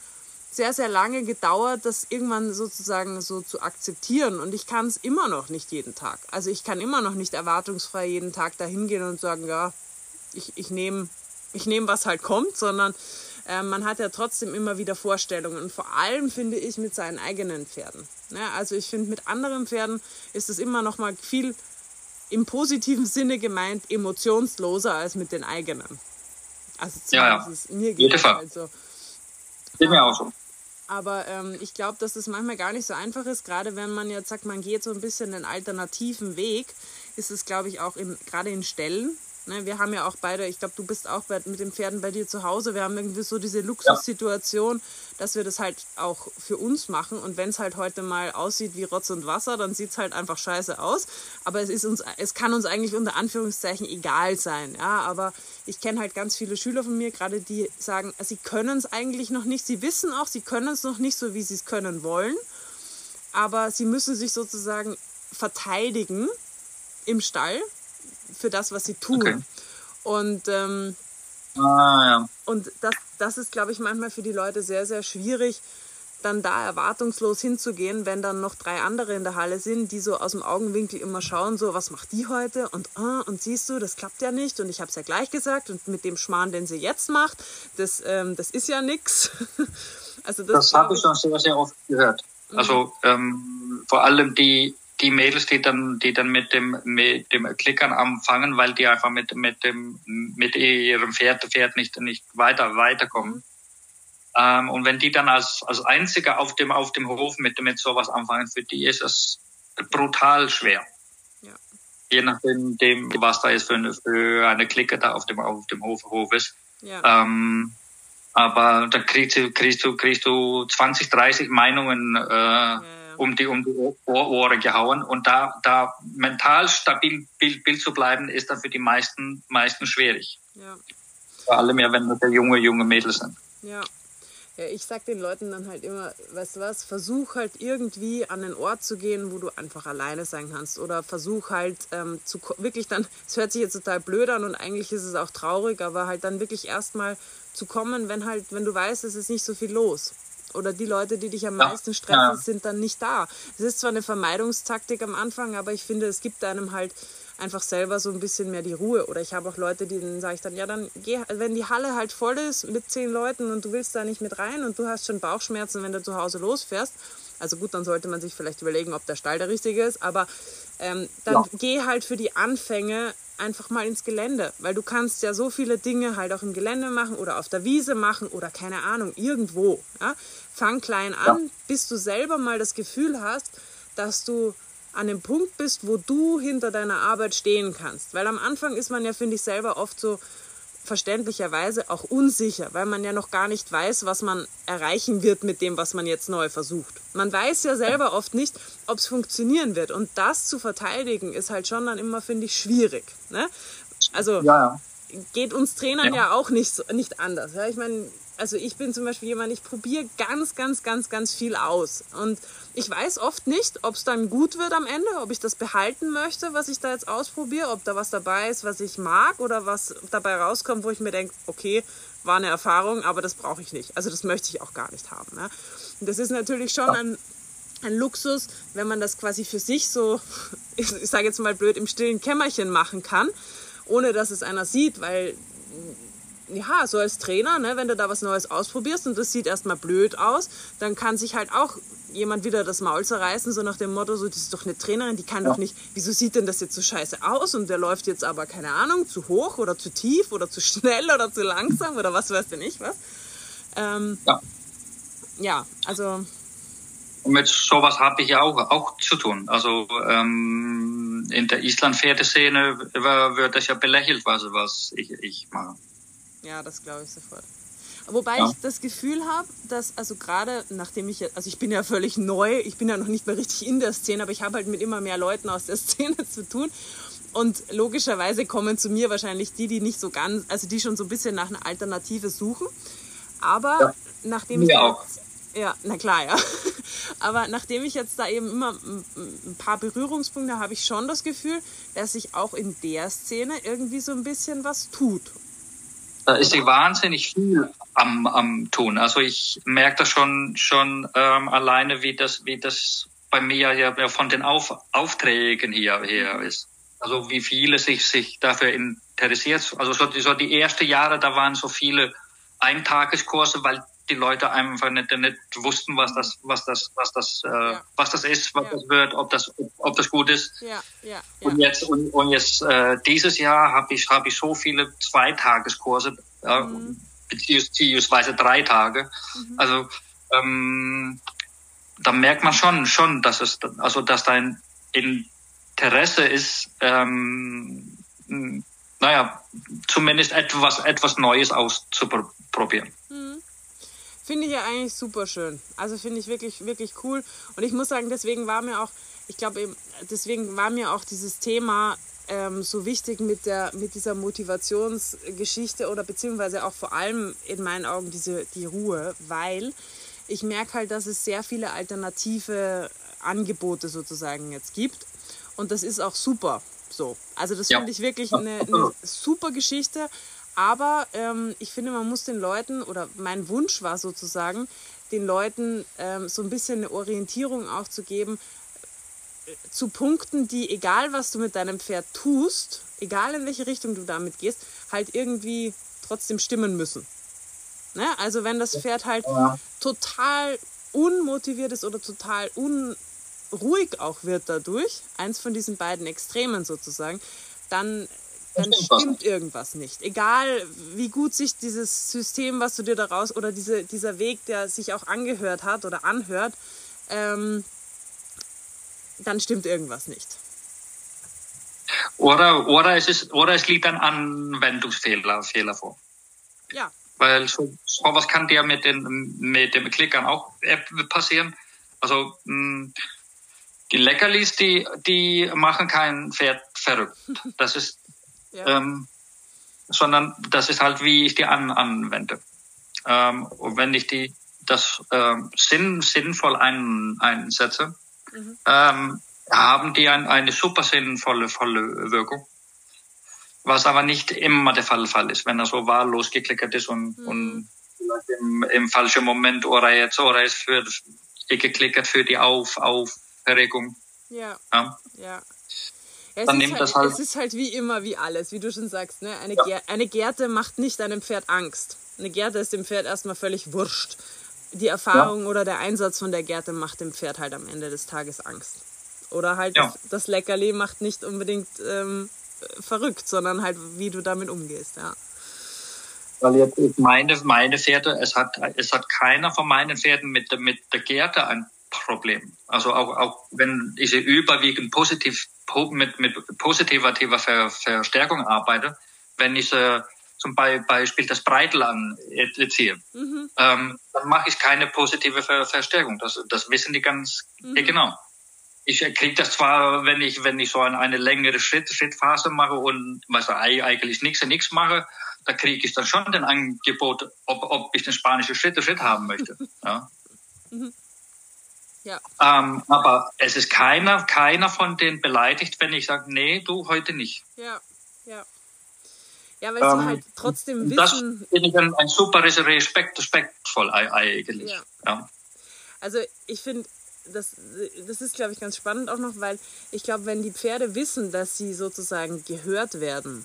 sehr, sehr lange gedauert, das irgendwann sozusagen so zu akzeptieren. Und ich kann es immer noch nicht jeden Tag. Also ich kann immer noch nicht erwartungsfrei jeden Tag dahin gehen und sagen, ja, ich, ich nehme, ich nehm, was halt kommt, sondern äh, man hat ja trotzdem immer wieder Vorstellungen. Und vor allem finde ich mit seinen eigenen Pferden. Ja, also ich finde, mit anderen Pferden ist es immer noch mal viel im positiven Sinne gemeint emotionsloser als mit den eigenen. Also ja, ja. mir geht es halt. Geht mir auch so. Aber ähm, ich glaube, dass es manchmal gar nicht so einfach ist, gerade wenn man jetzt sagt, man geht so ein bisschen den alternativen Weg, ist es, glaube ich, auch in, gerade in Stellen. Ne, wir haben ja auch beide, ich glaube, du bist auch bei, mit den Pferden bei dir zu Hause. Wir haben irgendwie so diese Luxussituation, dass wir das halt auch für uns machen. Und wenn es halt heute mal aussieht wie Rotz und Wasser, dann sieht es halt einfach scheiße aus. Aber es, ist uns, es kann uns eigentlich unter Anführungszeichen egal sein. Ja? Aber ich kenne halt ganz viele Schüler von mir, gerade die sagen, sie können es eigentlich noch nicht. Sie wissen auch, sie können es noch nicht so, wie sie es können wollen. Aber sie müssen sich sozusagen verteidigen im Stall für das, was sie tun. Okay. Und, ähm, ah, ja. und das, das ist, glaube ich, manchmal für die Leute sehr, sehr schwierig, dann da erwartungslos hinzugehen, wenn dann noch drei andere in der Halle sind, die so aus dem Augenwinkel immer schauen, so, was macht die heute? Und, ah, und siehst du, das klappt ja nicht. Und ich habe es ja gleich gesagt. Und mit dem Schmarrn, den sie jetzt macht, das, ähm, das ist ja nix. *laughs* also das, das habe ich schon sehr, sehr oft gehört. Also ähm, vor allem die, die Mädels, die dann, die dann mit dem, mit dem Klickern anfangen, weil die einfach mit, mit dem, mit ihrem Pferd, Pferd nicht, nicht weiter, weiterkommen. Ähm, und wenn die dann als, als Einzige auf dem, auf dem Hof mit, mit sowas anfangen, für die ist es brutal schwer. Ja. Je nachdem, dem, was da jetzt für eine, für eine Clique da auf dem, auf dem Hof, Hof ist. Ja. Ähm, aber da kriegst du, kriegst du, kriegst du 20, 30 Meinungen, äh, ja um die, um die Ohren gehauen. Und da, da mental stabil Bild, Bild zu bleiben, ist dann für die meisten, meisten schwierig. Ja. Vor allem ja, wenn das ja junge, junge Mädels sind. Ja. Ja, ich sag den Leuten dann halt immer, weißt du was, versuch halt irgendwie an den Ort zu gehen, wo du einfach alleine sein kannst. Oder versuch halt ähm, zu wirklich dann, es hört sich jetzt total blöd an und eigentlich ist es auch traurig, aber halt dann wirklich erstmal zu kommen, wenn halt, wenn du weißt, es ist nicht so viel los oder die Leute, die dich am meisten stressen, sind dann nicht da. Es ist zwar eine Vermeidungstaktik am Anfang, aber ich finde, es gibt einem halt einfach selber so ein bisschen mehr die Ruhe. Oder ich habe auch Leute, denen sage ich dann, ja, dann geh, wenn die Halle halt voll ist mit zehn Leuten und du willst da nicht mit rein und du hast schon Bauchschmerzen, wenn du zu Hause losfährst, also gut, dann sollte man sich vielleicht überlegen, ob der Stall der richtige ist, aber ähm, dann ja. geh halt für die Anfänge einfach mal ins Gelände, weil du kannst ja so viele Dinge halt auch im Gelände machen oder auf der Wiese machen oder keine Ahnung, irgendwo. Ja? Fang klein an, ja. bis du selber mal das Gefühl hast, dass du an dem Punkt bist, wo du hinter deiner Arbeit stehen kannst. Weil am Anfang ist man ja, finde ich, selber oft so, verständlicherweise auch unsicher, weil man ja noch gar nicht weiß, was man erreichen wird mit dem, was man jetzt neu versucht. Man weiß ja selber oft nicht, ob es funktionieren wird. Und das zu verteidigen ist halt schon dann immer, finde ich, schwierig. Ne? Also ja, ja. Geht uns Trainern ja. ja, auch nicht, nicht anders. Ja? Ich meine, also ich bin zum Beispiel jemand, ich probiere ganz, ganz, ganz, ganz viel aus. Und ich weiß oft nicht, ob es dann gut wird am Ende, ob ich das behalten möchte, was ich da jetzt ausprobiere, ob da was dabei ist, was ich mag oder was dabei rauskommt, wo ich mir denke, okay, war eine Erfahrung, aber das brauche ich nicht. Also das möchte ich auch gar nicht haben. Ne? Und das ist natürlich schon ein, ein Luxus, wenn man das quasi für sich so, ich, *laughs* ich sage jetzt mal blöd, im stillen Kämmerchen machen kann, ohne dass es einer sieht, weil ja, so als Trainer, ne, wenn du da was Neues ausprobierst und das sieht erstmal blöd aus, dann kann sich halt auch jemand wieder das Maul zerreißen, so nach dem Motto, so, das ist doch eine Trainerin, die kann ja. doch nicht, wieso sieht denn das jetzt so scheiße aus und der läuft jetzt aber, keine Ahnung, zu hoch oder zu tief oder zu schnell oder zu langsam oder was weiß denn ich was. Ähm, ja. ja, also. Und mit sowas habe ich ja auch, auch zu tun. Also ähm, in der Island-Pferdeszene wird das ja belächelt, was, was ich, ich mache. Ja, das glaube ich sofort. Wobei ja. ich das Gefühl habe, dass, also gerade nachdem ich, also ich bin ja völlig neu, ich bin ja noch nicht mehr richtig in der Szene, aber ich habe halt mit immer mehr Leuten aus der *laughs* Szene zu tun. Und logischerweise kommen zu mir wahrscheinlich die, die nicht so ganz, also die schon so ein bisschen nach einer Alternative suchen. Aber ja. nachdem ich. Auch. Jetzt, ja, na klar, ja. *laughs* Aber nachdem ich jetzt da eben immer ein paar Berührungspunkte habe, ich schon das Gefühl, dass sich auch in der Szene irgendwie so ein bisschen was tut. Da ist sie wahnsinnig viel am, am tun. Also ich merke das schon schon ähm, alleine, wie das wie das bei mir ja von den Auf, Aufträgen hier her ist. Also wie viele sich sich dafür interessiert. Also so die, so die ersten Jahre, da waren so viele Eintageskurse, weil die Leute einfach nicht, nicht wussten, was das, was das, was das, äh, ja. was das ist, was ja. das wird, ob das, ob das gut ist. Ja, ja, ja. Und jetzt und, und jetzt äh, dieses Jahr habe ich habe ich so viele Zweitageskurse, äh, mhm. beziehungsweise drei Tage. Mhm. Also ähm, da merkt man schon schon, dass es also dass dein Interesse ist. Ähm, naja, zumindest etwas, etwas Neues auszuprobieren. Mhm. Finde ich ja eigentlich super schön. Also finde ich wirklich, wirklich cool. Und ich muss sagen, deswegen war mir auch, ich glaube, deswegen war mir auch dieses Thema ähm, so wichtig mit, der, mit dieser Motivationsgeschichte oder beziehungsweise auch vor allem in meinen Augen diese, die Ruhe, weil ich merke halt, dass es sehr viele alternative Angebote sozusagen jetzt gibt. Und das ist auch super so. Also das ja. finde ich wirklich eine, eine super Geschichte. Aber ähm, ich finde, man muss den Leuten, oder mein Wunsch war sozusagen, den Leuten ähm, so ein bisschen eine Orientierung auch zu geben, äh, zu Punkten, die, egal was du mit deinem Pferd tust, egal in welche Richtung du damit gehst, halt irgendwie trotzdem stimmen müssen. Ne? Also wenn das Pferd halt ja. total unmotiviert ist oder total unruhig auch wird dadurch, eins von diesen beiden Extremen sozusagen, dann dann stimmt irgendwas nicht. Egal, wie gut sich dieses System, was du dir daraus, oder diese, dieser Weg, der sich auch angehört hat oder anhört, ähm, dann stimmt irgendwas nicht. Oder, oder, es, ist, oder es liegt an Anwendungsfehler Fehler vor. Ja. Weil so, sowas kann dir mit den, mit dem Klickern auch passieren. Also mh, die Leckerlis, die, die machen kein Pferd verrückt. Das ist ähm, sondern das ist halt, wie ich die an, anwende. Ähm, und wenn ich die das ähm, sinn, sinnvoll ein, einsetze, mhm. ähm, haben die ein, eine super sinnvolle volle Wirkung. Was aber nicht immer der Fall, Fall ist, wenn er so wahllos geklickert ist und, mhm. und im, im falschen Moment oder jetzt oder ist für geklickert für die Auf Aufregung. Ja. ja. ja. Es dann nimmt halt, das halt. Es ist halt wie immer, wie alles, wie du schon sagst. Ne? Eine, ja. eine Gerte macht nicht einem Pferd Angst. Eine Gerte ist dem Pferd erstmal völlig wurscht. Die Erfahrung ja. oder der Einsatz von der Gerte macht dem Pferd halt am Ende des Tages Angst. Oder halt ja. das, das Leckerli macht nicht unbedingt ähm, verrückt, sondern halt, wie du damit umgehst, ja. Weil jetzt meine, meine Pferde, es hat, es hat keiner von meinen Pferden mit, mit der Gerte ein Problem. Also auch, auch wenn ich überwiegend positiv mit, mit positiver Ver, Verstärkung arbeite, wenn ich äh, zum Beispiel das Breitel anziehe, mhm. ähm, dann mache ich keine positive Ver Verstärkung. Das, das wissen die ganz mhm. genau. Ich kriege das zwar, wenn ich, wenn ich so eine längere Schritt, Schrittphase mache und was eigentlich nichts und nichts mache, da kriege ich dann schon den Angebot, ob, ob ich den spanischen Schritt Schritt haben möchte. *laughs* Ja. Mhm. Ja. Ähm, aber es ist keiner, keiner von denen beleidigt, wenn ich sage, nee, du heute nicht. Ja, ja. Ja, weil ähm, sie halt trotzdem wissen. Das finde ich ein, ein super Respekt, respektvoll eigentlich. Ja. ja. Also ich finde, das, das ist, glaube ich, ganz spannend auch noch, weil ich glaube, wenn die Pferde wissen, dass sie sozusagen gehört werden,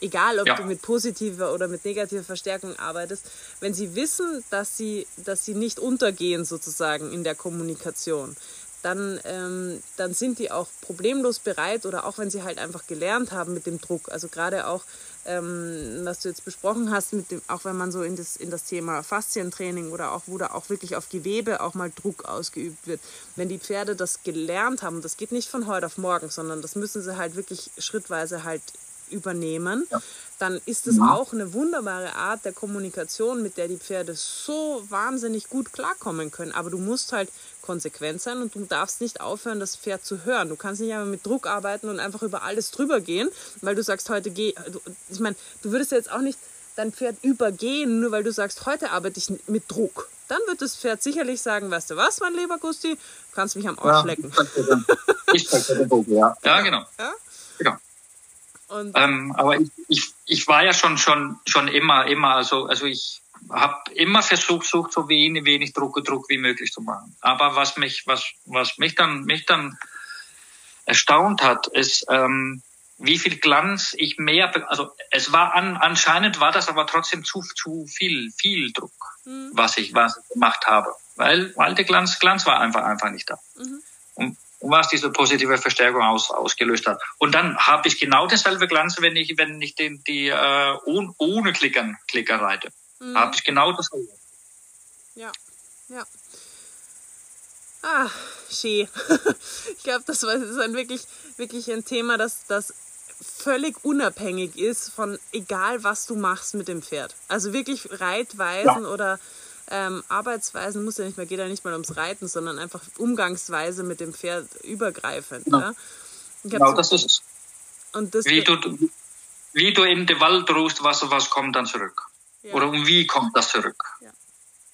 egal ob ja. du mit positiver oder mit negativer Verstärkung arbeitest, wenn sie wissen, dass sie, dass sie nicht untergehen sozusagen in der Kommunikation, dann, ähm, dann sind die auch problemlos bereit oder auch wenn sie halt einfach gelernt haben mit dem Druck. Also gerade auch, ähm, was du jetzt besprochen hast, mit dem, auch wenn man so in das, in das Thema Faszientraining oder auch, wo da auch wirklich auf Gewebe auch mal Druck ausgeübt wird. Wenn die Pferde das gelernt haben, das geht nicht von heute auf morgen, sondern das müssen sie halt wirklich schrittweise halt übernehmen, ja. dann ist es ja. auch eine wunderbare Art der Kommunikation, mit der die Pferde so wahnsinnig gut klarkommen können. Aber du musst halt konsequent sein und du darfst nicht aufhören, das Pferd zu hören. Du kannst nicht einfach mit Druck arbeiten und einfach über alles drüber gehen, weil du sagst, heute geh. Ich meine, du würdest jetzt auch nicht dein Pferd übergehen, nur weil du sagst, heute arbeite ich mit Druck. Dann wird das Pferd sicherlich sagen, weißt du was, mein lieber Gusti, du kannst mich am Arsch ja, lecken. Ich den Druck, ja. Ja, genau. Ja? Genau. Ähm, aber ich, ich, ich war ja schon schon schon immer immer also also ich habe immer versucht, sucht so wenig, wenig Druck, Druck wie möglich zu machen. Aber was mich, was, was mich dann, mich dann erstaunt hat, ist, ähm, wie viel Glanz ich mehr, also es war an, anscheinend war das aber trotzdem zu, zu viel, viel Druck, mhm. was ich, was ich gemacht habe. Weil, weil der Glanz, Glanz war einfach, einfach nicht da. Mhm. Und, und was diese positive Verstärkung aus, ausgelöst hat. Und dann habe ich genau dasselbe Glanz, wenn ich, wenn ich den, die, äh, ohne, ohne Klickern, Klicker reite. Mhm. Habe ich genau das Ja, ja. Ah, schön. *laughs* ich glaube, das ist ein wirklich, wirklich ein Thema, das, das völlig unabhängig ist von egal, was du machst mit dem Pferd. Also wirklich Reitweisen ja. oder ähm, Arbeitsweisen muss ja nicht mehr, geht ja nicht mal ums Reiten, sondern einfach Umgangsweise mit dem Pferd übergreifend. Genau, ja? genau das ist und das wie, du, wie du in den Wald rufst, was, was kommt dann zurück. Ja. Oder um wie kommt das zurück? Ja.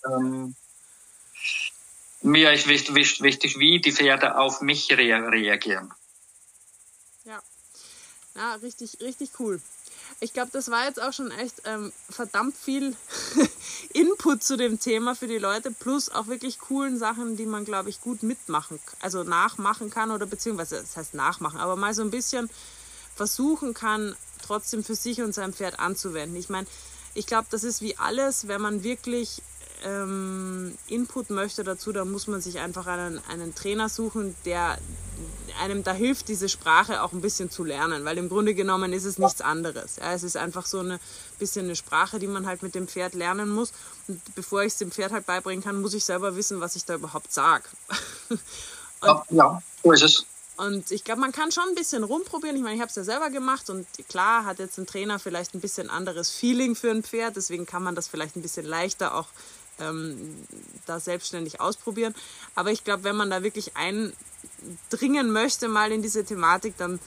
Ähm, mir ist wichtig, wichtig, wie die Pferde auf mich reagieren. Ja, ja richtig, richtig cool. Ich glaube, das war jetzt auch schon echt ähm, verdammt viel *laughs* Input zu dem Thema für die Leute, plus auch wirklich coolen Sachen, die man, glaube ich, gut mitmachen, also nachmachen kann oder beziehungsweise, das heißt nachmachen, aber mal so ein bisschen versuchen kann, trotzdem für sich und sein Pferd anzuwenden. Ich meine, ich glaube, das ist wie alles, wenn man wirklich ähm, Input möchte dazu, dann muss man sich einfach einen, einen Trainer suchen, der einem da hilft, diese Sprache auch ein bisschen zu lernen, weil im Grunde genommen ist es nichts anderes. Ja, es ist einfach so ein bisschen eine Sprache, die man halt mit dem Pferd lernen muss. Und bevor ich es dem Pferd halt beibringen kann, muss ich selber wissen, was ich da überhaupt sage. *laughs* ja, so ist es. Und ich glaube, man kann schon ein bisschen rumprobieren. Ich meine, ich habe es ja selber gemacht und klar hat jetzt ein Trainer vielleicht ein bisschen anderes Feeling für ein Pferd. Deswegen kann man das vielleicht ein bisschen leichter auch ähm, da selbstständig ausprobieren. Aber ich glaube, wenn man da wirklich eindringen möchte mal in diese Thematik, dann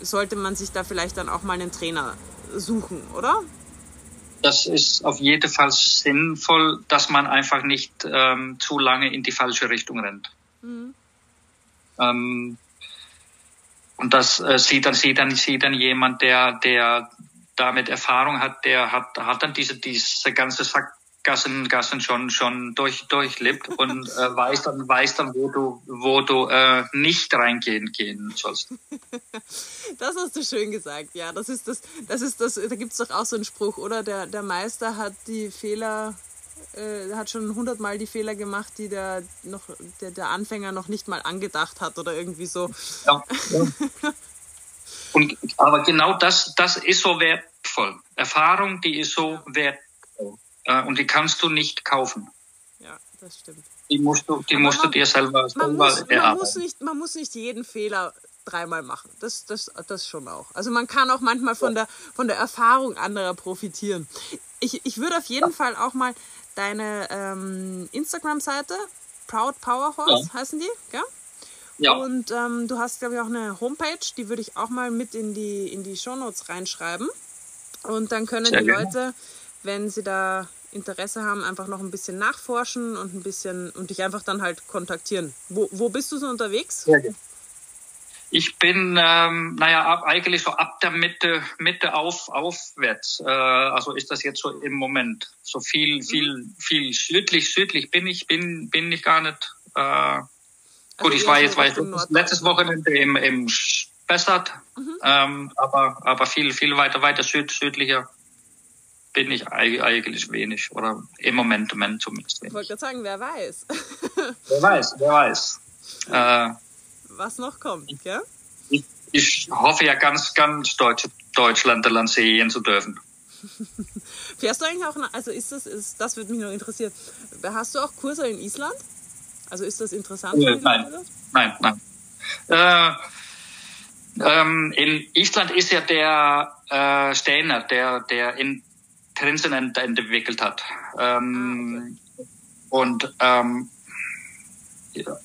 sollte man sich da vielleicht dann auch mal einen Trainer suchen, oder? Das ist auf jeden Fall sinnvoll, dass man einfach nicht ähm, zu lange in die falsche Richtung rennt. Mhm. Ähm, und das äh, sieht dann sieht dann sieht dann jemand, der der damit Erfahrung hat, der hat hat dann diese diese ganze Sackgassen Gassen schon schon durch durchlebt und äh, weiß dann weiß dann wo du wo du äh, nicht reingehen gehen sollst. *laughs* Das hast du schön gesagt. Ja, das ist das das ist das da gibt's doch auch so einen Spruch, oder der der Meister hat die Fehler äh, hat schon hundertmal die Fehler gemacht, die der, noch, der, der Anfänger noch nicht mal angedacht hat oder irgendwie so. Ja, ja. *laughs* Und, aber genau das, das ist so wertvoll. Erfahrung, die ist so wertvoll. Äh, und die kannst du nicht kaufen. Ja, das stimmt. Die musst du, die musst man, du dir selber, selber man muss, man muss, nicht, man muss nicht jeden Fehler dreimal machen. Das, das, das schon auch. Also man kann auch manchmal von der, von der Erfahrung anderer profitieren. Ich, ich würde auf jeden ja. Fall auch mal deine ähm, Instagram-Seite, Proud Power Horse ja. heißen die, gell? Ja. Und ähm, du hast, glaube ich, auch eine Homepage, die würde ich auch mal mit in die, in die Shownotes reinschreiben. Und dann können Sehr die gerne. Leute, wenn sie da Interesse haben, einfach noch ein bisschen nachforschen und ein bisschen und dich einfach dann halt kontaktieren. Wo, wo bist du so unterwegs? Ich bin, ähm, naja, ab, eigentlich so ab der Mitte, Mitte auf, aufwärts. Äh, also ist das jetzt so im Moment. So viel, mhm. viel, viel südlich, südlich bin ich, bin, bin ich gar nicht. Äh, also gut, ich war jetzt, war letztes Wochenende im, im Spessart, mhm. ähm, aber, aber viel, viel weiter, weiter süd, südlicher bin ich eigentlich wenig. Oder im Moment, im Moment zumindest wenig. Ich wollte gerade sagen, wer weiß. *laughs* wer weiß, wer weiß. Äh, was noch kommt, gell? Ich, ich hoffe ja ganz, ganz Deutsch, Deutschland lancieren zu dürfen. *laughs* Fährst du eigentlich auch, also ist das, ist, das würde mich noch interessieren. Hast du auch Kurse in Island? Also ist das interessant? Äh, nein, nein, nein. Äh, Ähm, in Island ist ja der äh, Steiner, der, der in Trinsen entwickelt hat. Ähm, ah, okay. Und ähm,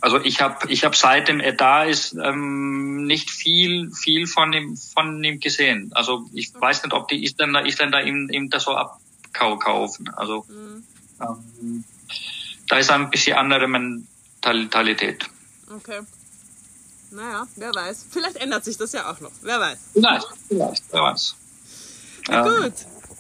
also ich habe ich hab seitdem er da ist ähm, nicht viel viel von ihm von ihm gesehen. Also ich weiß nicht, ob die Isländer Isländer ihm, ihm das so abkaufen. Also mhm. ähm, da ist ein bisschen andere Mentalität. Okay. Naja, wer weiß. Vielleicht ändert sich das ja auch noch. Wer weiß. Vielleicht, vielleicht, wer weiß. Ja. Gut.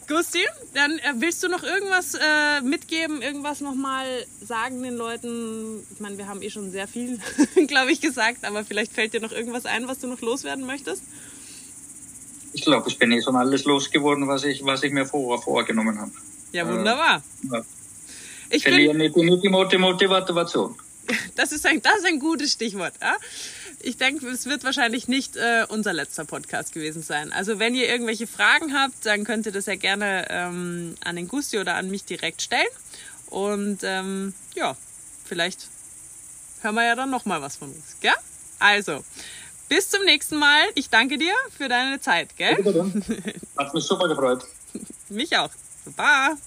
Gusti, dann äh, willst du noch irgendwas äh, mitgeben, irgendwas nochmal sagen den Leuten? Ich meine, wir haben eh schon sehr viel, *laughs* glaube ich, gesagt, aber vielleicht fällt dir noch irgendwas ein, was du noch loswerden möchtest? Ich glaube, ich bin eh schon alles losgeworden, was ich, was ich mir vorher vorgenommen habe. Ja, wunderbar. Äh, ja. Ich Verliere nicht die Motivation. *laughs* Das ist ein, das ist ein gutes Stichwort. Ja? Ich denke, es wird wahrscheinlich nicht äh, unser letzter Podcast gewesen sein. Also wenn ihr irgendwelche Fragen habt, dann könnt ihr das ja gerne ähm, an den Gusti oder an mich direkt stellen. Und ähm, ja, vielleicht hören wir ja dann nochmal was von uns. Gell? Also, bis zum nächsten Mal. Ich danke dir für deine Zeit. Gell? *laughs* Hat mich super gefreut. mich auch. Super.